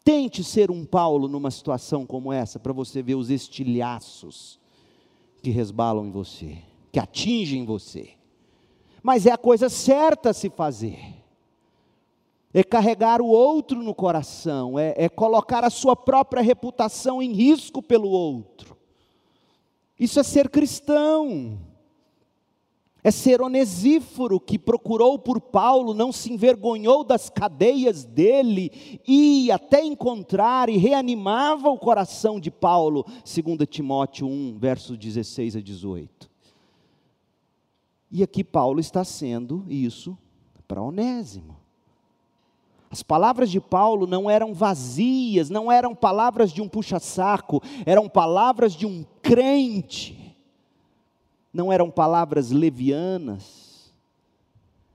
Speaker 1: Tente ser um Paulo numa situação como essa, para você ver os estilhaços que resbalam em você, que atingem você. Mas é a coisa certa a se fazer. É carregar o outro no coração, é, é colocar a sua própria reputação em risco pelo outro. Isso é ser cristão. É ser Onesíforo que procurou por Paulo, não se envergonhou das cadeias dele, e até encontrar e reanimava o coração de Paulo, segundo Timóteo 1, versos 16 a 18. E aqui Paulo está sendo isso para Onésimo. As palavras de Paulo não eram vazias, não eram palavras de um puxa-saco, eram palavras de um crente não eram palavras levianas,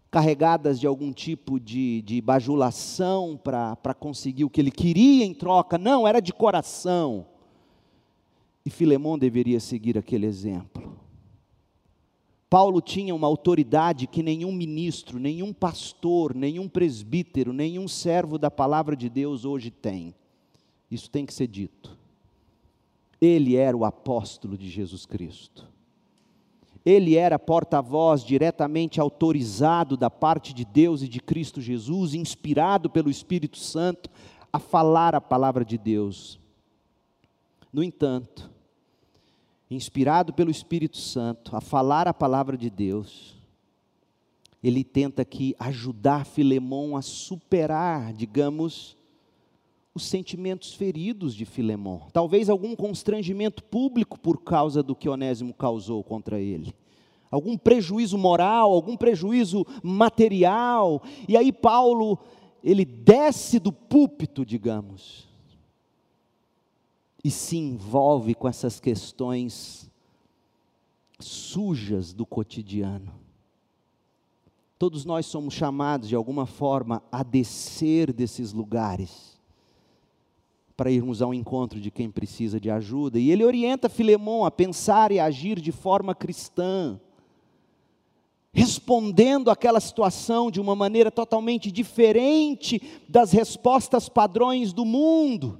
Speaker 1: carregadas de algum tipo de, de bajulação para conseguir o que ele queria em troca, não, era de coração. E Filemão deveria seguir aquele exemplo. Paulo tinha uma autoridade que nenhum ministro, nenhum pastor, nenhum presbítero, nenhum servo da palavra de Deus hoje tem. Isso tem que ser dito. Ele era o apóstolo de Jesus Cristo. Ele era porta-voz diretamente autorizado da parte de Deus e de Cristo Jesus, inspirado pelo Espírito Santo a falar a palavra de Deus. No entanto, inspirado pelo Espírito Santo a falar a palavra de Deus, ele tenta aqui ajudar Filemão a superar, digamos, os sentimentos feridos de Filemão, talvez algum constrangimento público por causa do que Onésimo causou contra ele, algum prejuízo moral, algum prejuízo material, e aí Paulo, ele desce do púlpito, digamos, e se envolve com essas questões sujas do cotidiano. Todos nós somos chamados de alguma forma a descer desses lugares para irmos ao encontro de quem precisa de ajuda. E ele orienta Filemão a pensar e agir de forma cristã, respondendo àquela situação de uma maneira totalmente diferente das respostas padrões do mundo.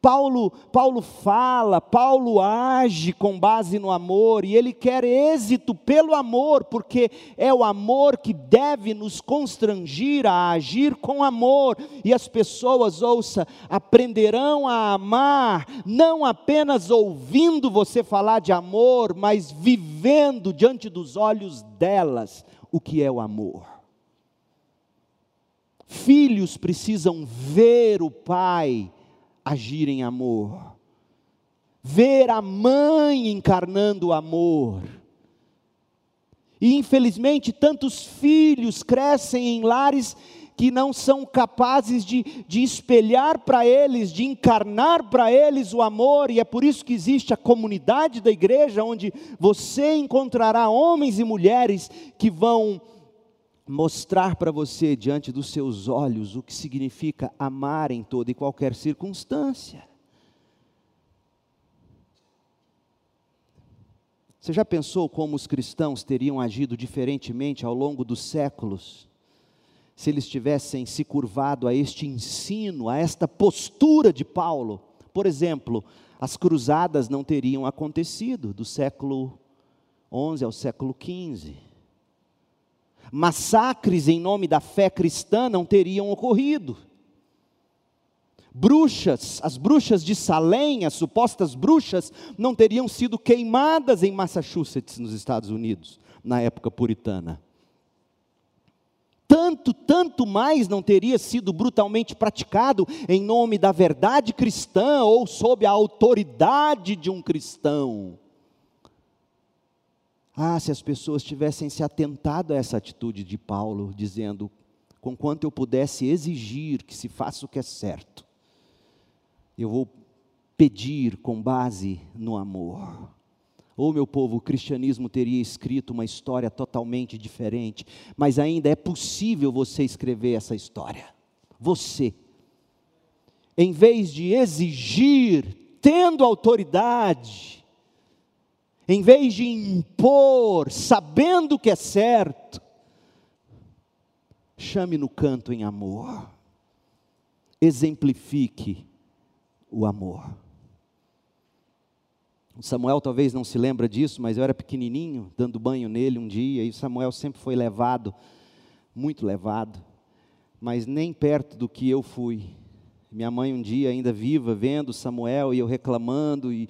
Speaker 1: Paulo, Paulo fala, Paulo age com base no amor e ele quer êxito pelo amor, porque é o amor que deve nos constrangir a agir com amor. E as pessoas, ouça, aprenderão a amar, não apenas ouvindo você falar de amor, mas vivendo diante dos olhos delas o que é o amor. Filhos precisam ver o pai agir em amor, ver a mãe encarnando o amor. E infelizmente, tantos filhos crescem em lares que não são capazes de, de espelhar para eles, de encarnar para eles o amor, e é por isso que existe a comunidade da igreja, onde você encontrará homens e mulheres que vão mostrar para você diante dos seus olhos o que significa amar em toda e qualquer circunstância. Você já pensou como os cristãos teriam agido diferentemente ao longo dos séculos, se eles tivessem se curvado a este ensino, a esta postura de Paulo? Por exemplo, as cruzadas não teriam acontecido do século 11 ao século 15 massacres em nome da fé cristã não teriam ocorrido. Bruxas, as bruxas de Salem, as supostas bruxas, não teriam sido queimadas em Massachusetts, nos Estados Unidos, na época puritana. Tanto, tanto mais não teria sido brutalmente praticado em nome da verdade cristã ou sob a autoridade de um cristão. Ah, se as pessoas tivessem se atentado a essa atitude de Paulo, dizendo: com quanto eu pudesse exigir que se faça o que é certo, eu vou pedir com base no amor. Ou, meu povo, o cristianismo teria escrito uma história totalmente diferente, mas ainda é possível você escrever essa história. Você, em vez de exigir, tendo autoridade, em vez de impor, sabendo o que é certo, chame no canto em amor, exemplifique o amor. Samuel talvez não se lembra disso, mas eu era pequenininho, dando banho nele um dia, e Samuel sempre foi levado, muito levado, mas nem perto do que eu fui. Minha mãe um dia ainda viva, vendo Samuel e eu reclamando e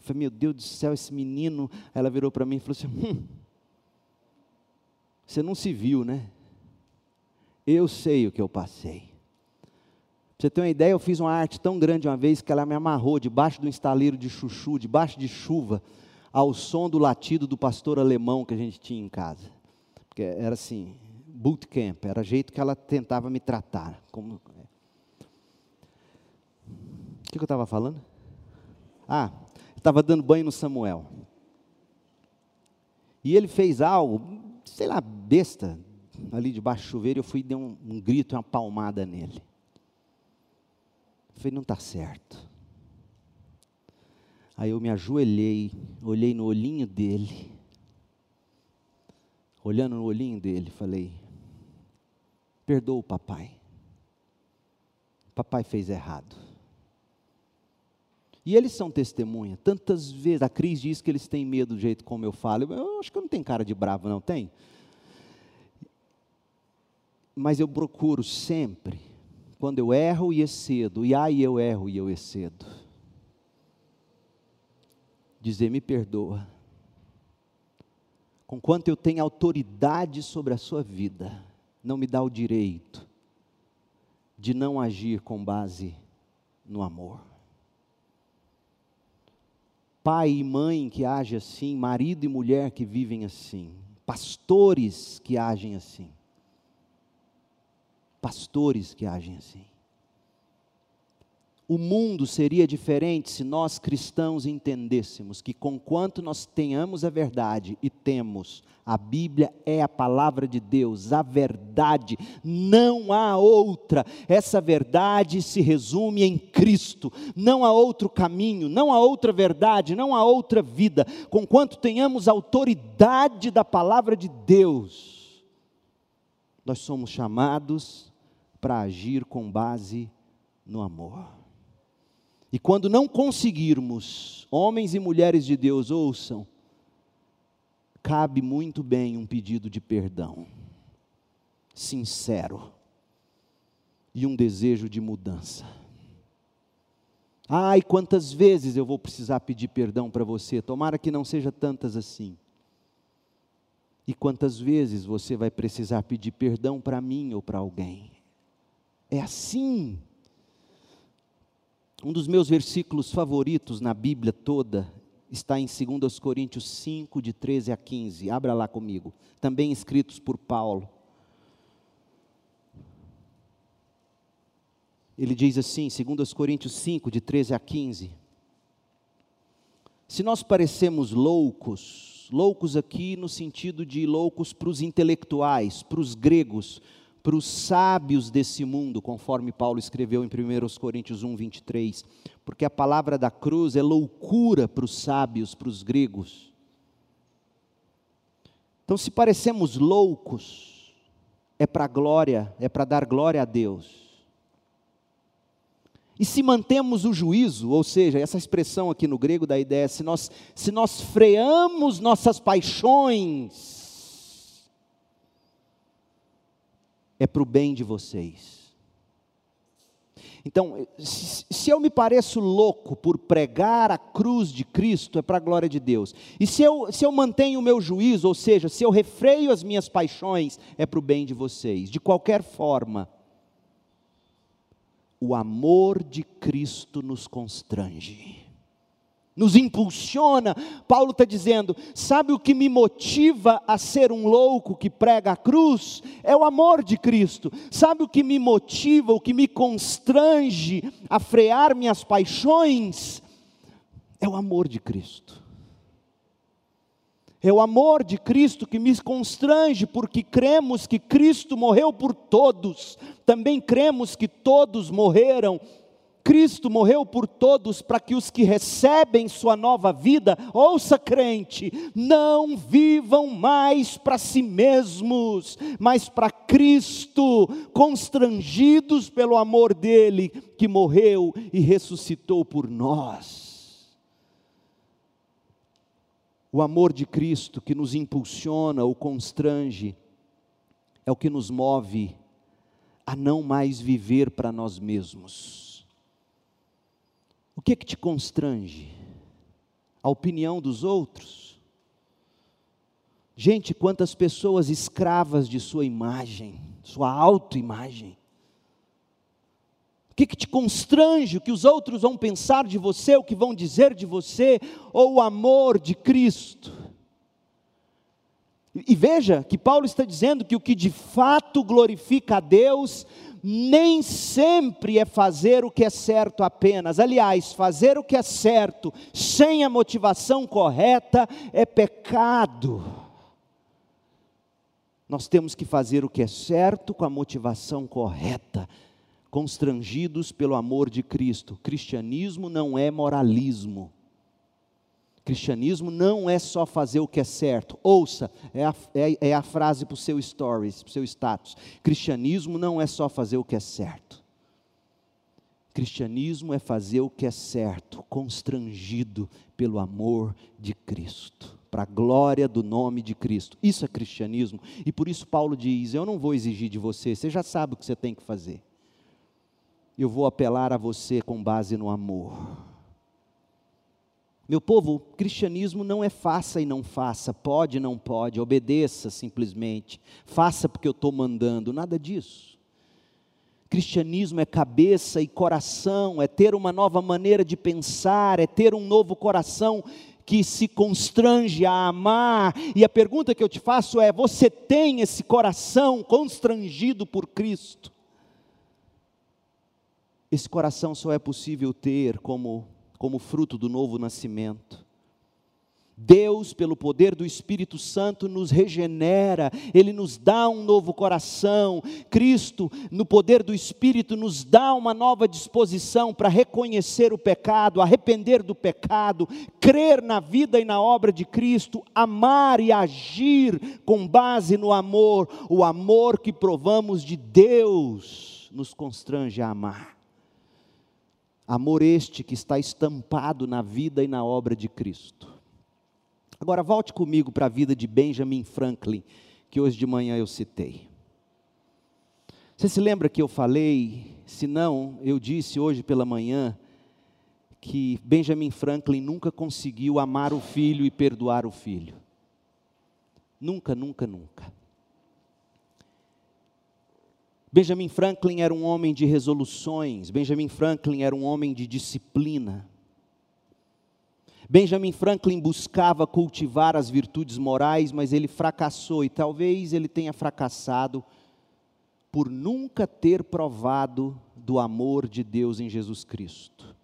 Speaker 1: falei, meu Deus do céu, esse menino. Ela virou para mim e falou assim: hum, Você não se viu, né? Eu sei o que eu passei. Pra você ter uma ideia, eu fiz uma arte tão grande uma vez que ela me amarrou debaixo do estaleiro de chuchu, debaixo de chuva, ao som do latido do pastor alemão que a gente tinha em casa. Porque era assim, bootcamp, era jeito que ela tentava me tratar. Como... O que eu estava falando? Ah, estava dando banho no Samuel. E ele fez algo, sei lá, besta, ali debaixo do chuveiro, eu fui e dei um, um grito, uma palmada nele. Eu falei, não está certo. Aí eu me ajoelhei, olhei no olhinho dele, olhando no olhinho dele, falei: perdoa o papai. Papai fez errado. E eles são testemunha. Tantas vezes, a Cris diz que eles têm medo do jeito como eu falo. Eu acho que eu não tenho cara de bravo, não tem? Mas eu procuro sempre, quando eu erro e excedo, e ai eu erro e eu excedo, dizer: me perdoa. Com quanto eu tenho autoridade sobre a sua vida, não me dá o direito de não agir com base no amor pai e mãe que agem assim, marido e mulher que vivem assim, pastores que agem assim. Pastores que agem assim. O mundo seria diferente se nós cristãos entendêssemos que, conquanto nós tenhamos a verdade e temos, a Bíblia é a palavra de Deus, a verdade, não há outra. Essa verdade se resume em Cristo, não há outro caminho, não há outra verdade, não há outra vida. Conquanto tenhamos a autoridade da palavra de Deus, nós somos chamados para agir com base no amor. E quando não conseguirmos, homens e mulheres de Deus, ouçam, cabe muito bem um pedido de perdão, sincero, e um desejo de mudança. Ai, quantas vezes eu vou precisar pedir perdão para você, tomara que não seja tantas assim. E quantas vezes você vai precisar pedir perdão para mim ou para alguém? É assim um dos meus versículos favoritos na Bíblia toda está em 2 Coríntios 5, de 13 a 15. Abra lá comigo. Também escritos por Paulo. Ele diz assim, 2 Coríntios 5, de 13 a 15. Se nós parecemos loucos, loucos aqui no sentido de loucos para os intelectuais, para os gregos, para os sábios desse mundo, conforme Paulo escreveu em 1 Coríntios 1, 23, porque a palavra da cruz é loucura para os sábios, para os gregos. Então, se parecemos loucos, é para glória, é para dar glória a Deus. E se mantemos o juízo, ou seja, essa expressão aqui no grego da ideia, se nós, se nós freamos nossas paixões, é para o bem de vocês. Então, se eu me pareço louco por pregar a cruz de Cristo, é para a glória de Deus. E se eu, se eu mantenho o meu juízo, ou seja, se eu refreio as minhas paixões, é para o bem de vocês. De qualquer forma, o amor de Cristo nos constrange nos impulsiona. Paulo está dizendo: sabe o que me motiva a ser um louco que prega a cruz? É o amor de Cristo. Sabe o que me motiva, o que me constrange a frear minhas paixões? É o amor de Cristo. É o amor de Cristo que me constrange, porque cremos que Cristo morreu por todos, também cremos que todos morreram Cristo morreu por todos para que os que recebem sua nova vida, ouça crente, não vivam mais para si mesmos, mas para Cristo, constrangidos pelo amor dele que morreu e ressuscitou por nós. O amor de Cristo que nos impulsiona ou constrange é o que nos move a não mais viver para nós mesmos o que, que te constrange? A opinião dos outros? Gente, quantas pessoas escravas de sua imagem, sua autoimagem. O que, que te constrange? O que os outros vão pensar de você, o que vão dizer de você, ou o amor de Cristo? E veja que Paulo está dizendo que o que de fato glorifica a Deus nem sempre é fazer o que é certo apenas. Aliás, fazer o que é certo sem a motivação correta é pecado. Nós temos que fazer o que é certo com a motivação correta, constrangidos pelo amor de Cristo. Cristianismo não é moralismo. Cristianismo não é só fazer o que é certo. Ouça, é a, é, é a frase para o seu stories, para o seu status. Cristianismo não é só fazer o que é certo. Cristianismo é fazer o que é certo, constrangido pelo amor de Cristo, para a glória do nome de Cristo. Isso é cristianismo. E por isso Paulo diz: Eu não vou exigir de você, você já sabe o que você tem que fazer. Eu vou apelar a você com base no amor. Meu povo, cristianismo não é faça e não faça, pode e não pode, obedeça simplesmente, faça porque eu estou mandando, nada disso. Cristianismo é cabeça e coração, é ter uma nova maneira de pensar, é ter um novo coração que se constrange a amar. E a pergunta que eu te faço é: você tem esse coração constrangido por Cristo? Esse coração só é possível ter como como fruto do novo nascimento. Deus, pelo poder do Espírito Santo, nos regenera, Ele nos dá um novo coração. Cristo, no poder do Espírito, nos dá uma nova disposição para reconhecer o pecado, arrepender do pecado, crer na vida e na obra de Cristo, amar e agir com base no amor. O amor que provamos de Deus nos constrange a amar. Amor este que está estampado na vida e na obra de Cristo. Agora volte comigo para a vida de Benjamin Franklin, que hoje de manhã eu citei. Você se lembra que eu falei, se não, eu disse hoje pela manhã, que Benjamin Franklin nunca conseguiu amar o filho e perdoar o filho. Nunca, nunca, nunca. Benjamin Franklin era um homem de resoluções, Benjamin Franklin era um homem de disciplina. Benjamin Franklin buscava cultivar as virtudes morais, mas ele fracassou e talvez ele tenha fracassado por nunca ter provado do amor de Deus em Jesus Cristo.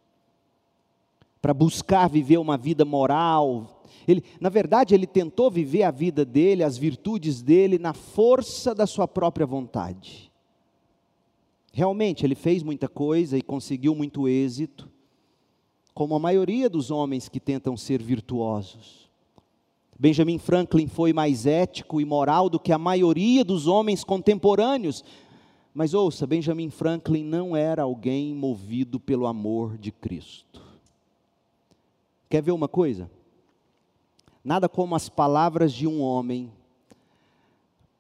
Speaker 1: Para buscar viver uma vida moral, ele, na verdade, ele tentou viver a vida dele, as virtudes dele, na força da sua própria vontade. Realmente, ele fez muita coisa e conseguiu muito êxito, como a maioria dos homens que tentam ser virtuosos. Benjamin Franklin foi mais ético e moral do que a maioria dos homens contemporâneos. Mas ouça, Benjamin Franklin não era alguém movido pelo amor de Cristo. Quer ver uma coisa? Nada como as palavras de um homem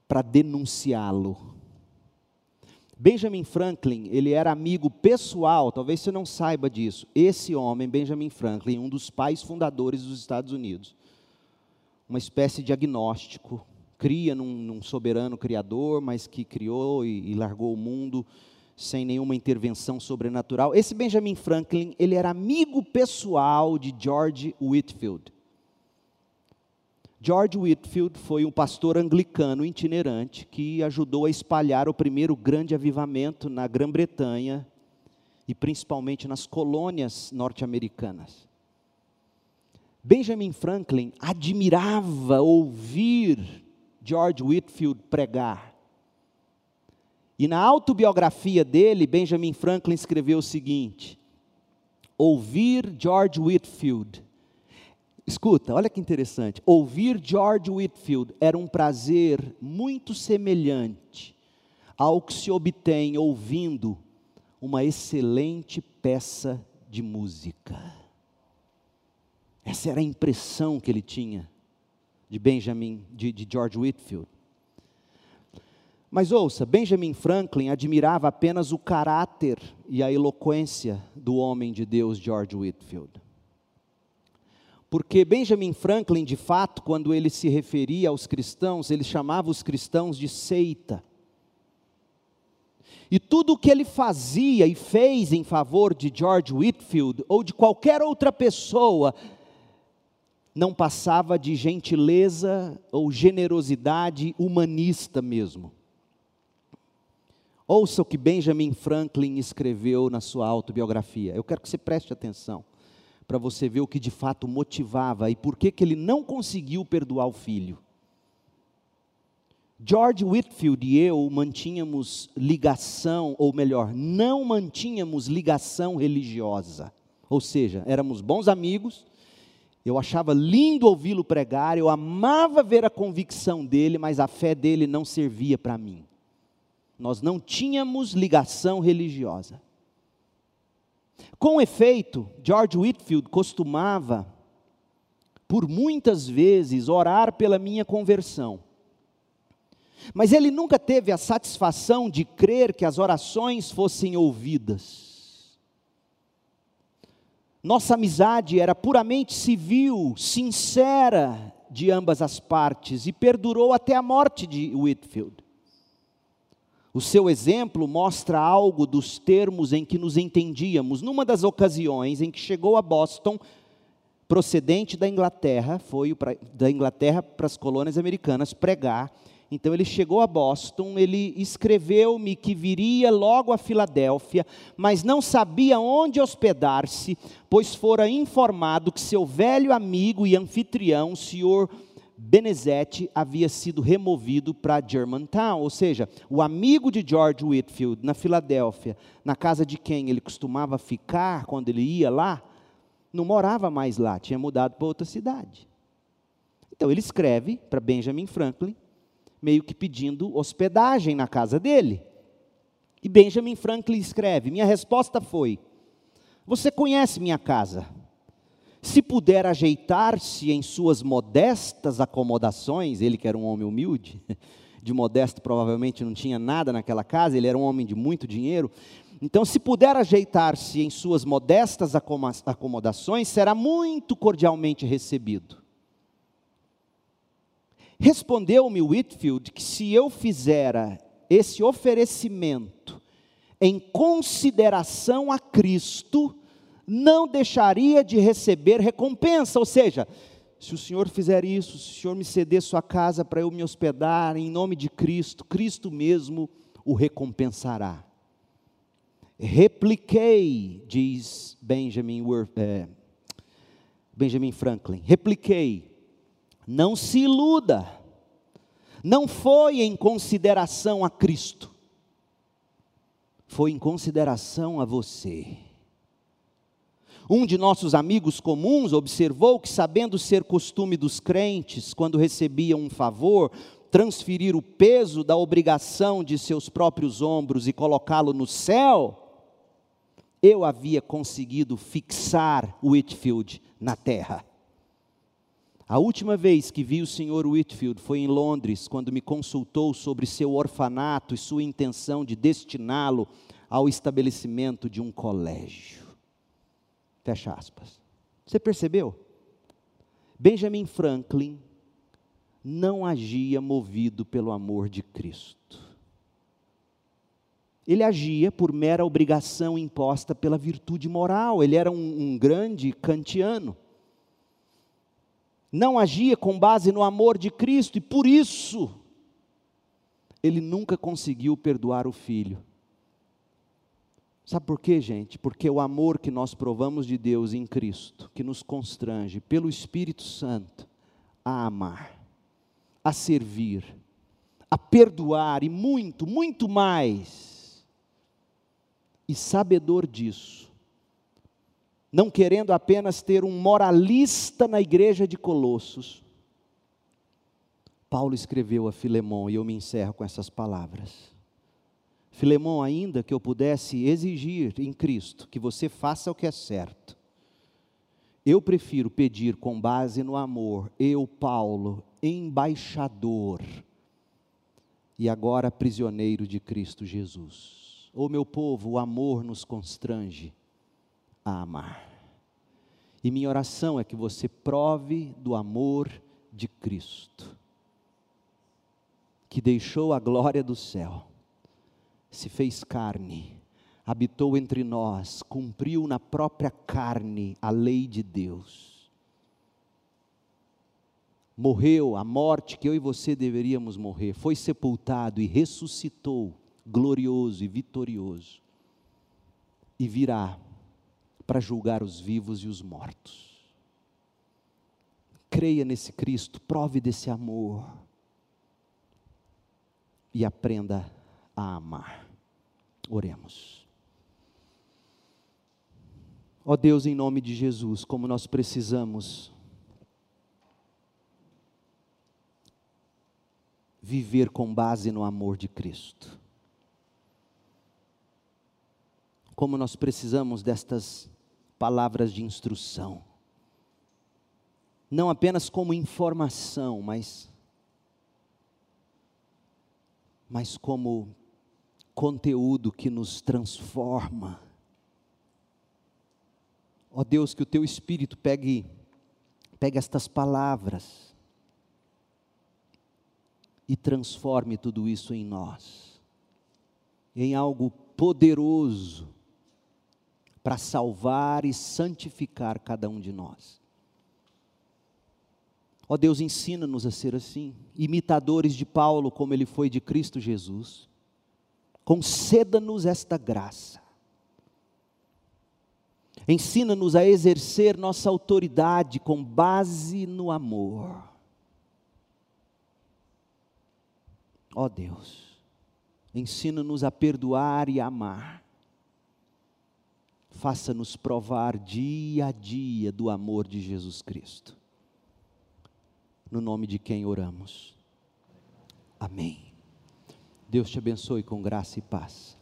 Speaker 1: para denunciá-lo Benjamin Franklin, ele era amigo pessoal, talvez você não saiba disso. Esse homem, Benjamin Franklin, um dos pais fundadores dos Estados Unidos. Uma espécie de agnóstico, cria num, num soberano criador, mas que criou e, e largou o mundo sem nenhuma intervenção sobrenatural. Esse Benjamin Franklin, ele era amigo pessoal de George Whitfield. George Whitfield foi um pastor anglicano itinerante que ajudou a espalhar o primeiro grande avivamento na Grã-Bretanha e principalmente nas colônias norte-americanas. Benjamin Franklin admirava ouvir George Whitfield pregar. E na autobiografia dele, Benjamin Franklin escreveu o seguinte: Ouvir George Whitfield Escuta, olha que interessante. Ouvir George Whitfield era um prazer muito semelhante ao que se obtém ouvindo uma excelente peça de música. Essa era a impressão que ele tinha de Benjamin, de, de George Whitfield. Mas ouça, Benjamin Franklin admirava apenas o caráter e a eloquência do homem de Deus, George Whitfield. Porque Benjamin Franklin, de fato, quando ele se referia aos cristãos, ele chamava os cristãos de seita. E tudo o que ele fazia e fez em favor de George Whitfield ou de qualquer outra pessoa não passava de gentileza ou generosidade humanista mesmo. Ouça o que Benjamin Franklin escreveu na sua autobiografia. Eu quero que você preste atenção para você ver o que de fato motivava e por que, que ele não conseguiu perdoar o filho. George Whitfield e eu mantínhamos ligação, ou melhor, não mantínhamos ligação religiosa. Ou seja, éramos bons amigos, eu achava lindo ouvi-lo pregar, eu amava ver a convicção dele, mas a fé dele não servia para mim. Nós não tínhamos ligação religiosa. Com efeito, George Whitfield costumava, por muitas vezes, orar pela minha conversão. Mas ele nunca teve a satisfação de crer que as orações fossem ouvidas. Nossa amizade era puramente civil, sincera de ambas as partes e perdurou até a morte de Whitfield. O seu exemplo mostra algo dos termos em que nos entendíamos. Numa das ocasiões em que chegou a Boston, procedente da Inglaterra, foi pra, da Inglaterra para as colônias americanas pregar. Então ele chegou a Boston, ele escreveu-me que viria logo a Filadélfia, mas não sabia onde hospedar-se, pois fora informado que seu velho amigo e anfitrião, o senhor Benezete havia sido removido para Germantown, ou seja, o amigo de George Whitfield na Filadélfia, na casa de quem ele costumava ficar quando ele ia lá, não morava mais lá, tinha mudado para outra cidade. Então ele escreve para Benjamin Franklin, meio que pedindo hospedagem na casa dele. E Benjamin Franklin escreve: Minha resposta foi: Você conhece minha casa? Se puder ajeitar-se em suas modestas acomodações, ele que era um homem humilde, de modesto provavelmente não tinha nada naquela casa, ele era um homem de muito dinheiro. Então, se puder ajeitar-se em suas modestas acomodações, será muito cordialmente recebido. Respondeu-me Whitfield que se eu fizera esse oferecimento em consideração a Cristo, não deixaria de receber recompensa. Ou seja, se o Senhor fizer isso, se o Senhor me ceder sua casa para eu me hospedar, em nome de Cristo, Cristo mesmo o recompensará. Repliquei, diz Benjamin, é, Benjamin Franklin, repliquei, não se iluda, não foi em consideração a Cristo, foi em consideração a você. Um de nossos amigos comuns observou que, sabendo ser costume dos crentes, quando recebiam um favor, transferir o peso da obrigação de seus próprios ombros e colocá-lo no céu, eu havia conseguido fixar Whitfield na terra. A última vez que vi o Sr. Whitfield foi em Londres, quando me consultou sobre seu orfanato e sua intenção de destiná-lo ao estabelecimento de um colégio. Fecha aspas. Você percebeu? Benjamin Franklin não agia movido pelo amor de Cristo. Ele agia por mera obrigação imposta pela virtude moral. Ele era um, um grande kantiano. Não agia com base no amor de Cristo e por isso ele nunca conseguiu perdoar o filho. Sabe por quê, gente? Porque o amor que nós provamos de Deus em Cristo, que nos constrange pelo Espírito Santo a amar, a servir, a perdoar e muito, muito mais. E sabedor disso, não querendo apenas ter um moralista na igreja de Colossos, Paulo escreveu a Filemão, e eu me encerro com essas palavras. Filemão, ainda que eu pudesse exigir em Cristo que você faça o que é certo, eu prefiro pedir com base no amor, eu, Paulo, embaixador e agora prisioneiro de Cristo Jesus. Ô meu povo, o amor nos constrange a amar. E minha oração é que você prove do amor de Cristo, que deixou a glória do céu, se fez carne, habitou entre nós, cumpriu na própria carne a lei de Deus. Morreu a morte que eu e você deveríamos morrer, foi sepultado e ressuscitou, glorioso e vitorioso, e virá para julgar os vivos e os mortos. Creia nesse Cristo, prove desse amor e aprenda a amar. Oremos. Ó oh Deus, em nome de Jesus, como nós precisamos viver com base no amor de Cristo. Como nós precisamos destas palavras de instrução. Não apenas como informação, mas, mas como conteúdo que nos transforma. Ó Deus, que o teu Espírito pegue, pegue estas palavras e transforme tudo isso em nós, em algo poderoso para salvar e santificar cada um de nós. Ó Deus, ensina-nos a ser assim, imitadores de Paulo, como ele foi de Cristo Jesus. Conceda-nos esta graça. Ensina-nos a exercer nossa autoridade com base no amor. Ó Deus, ensina-nos a perdoar e a amar faça-nos provar dia a dia do amor de Jesus Cristo. No nome de quem oramos. Amém. Deus te abençoe com graça e paz.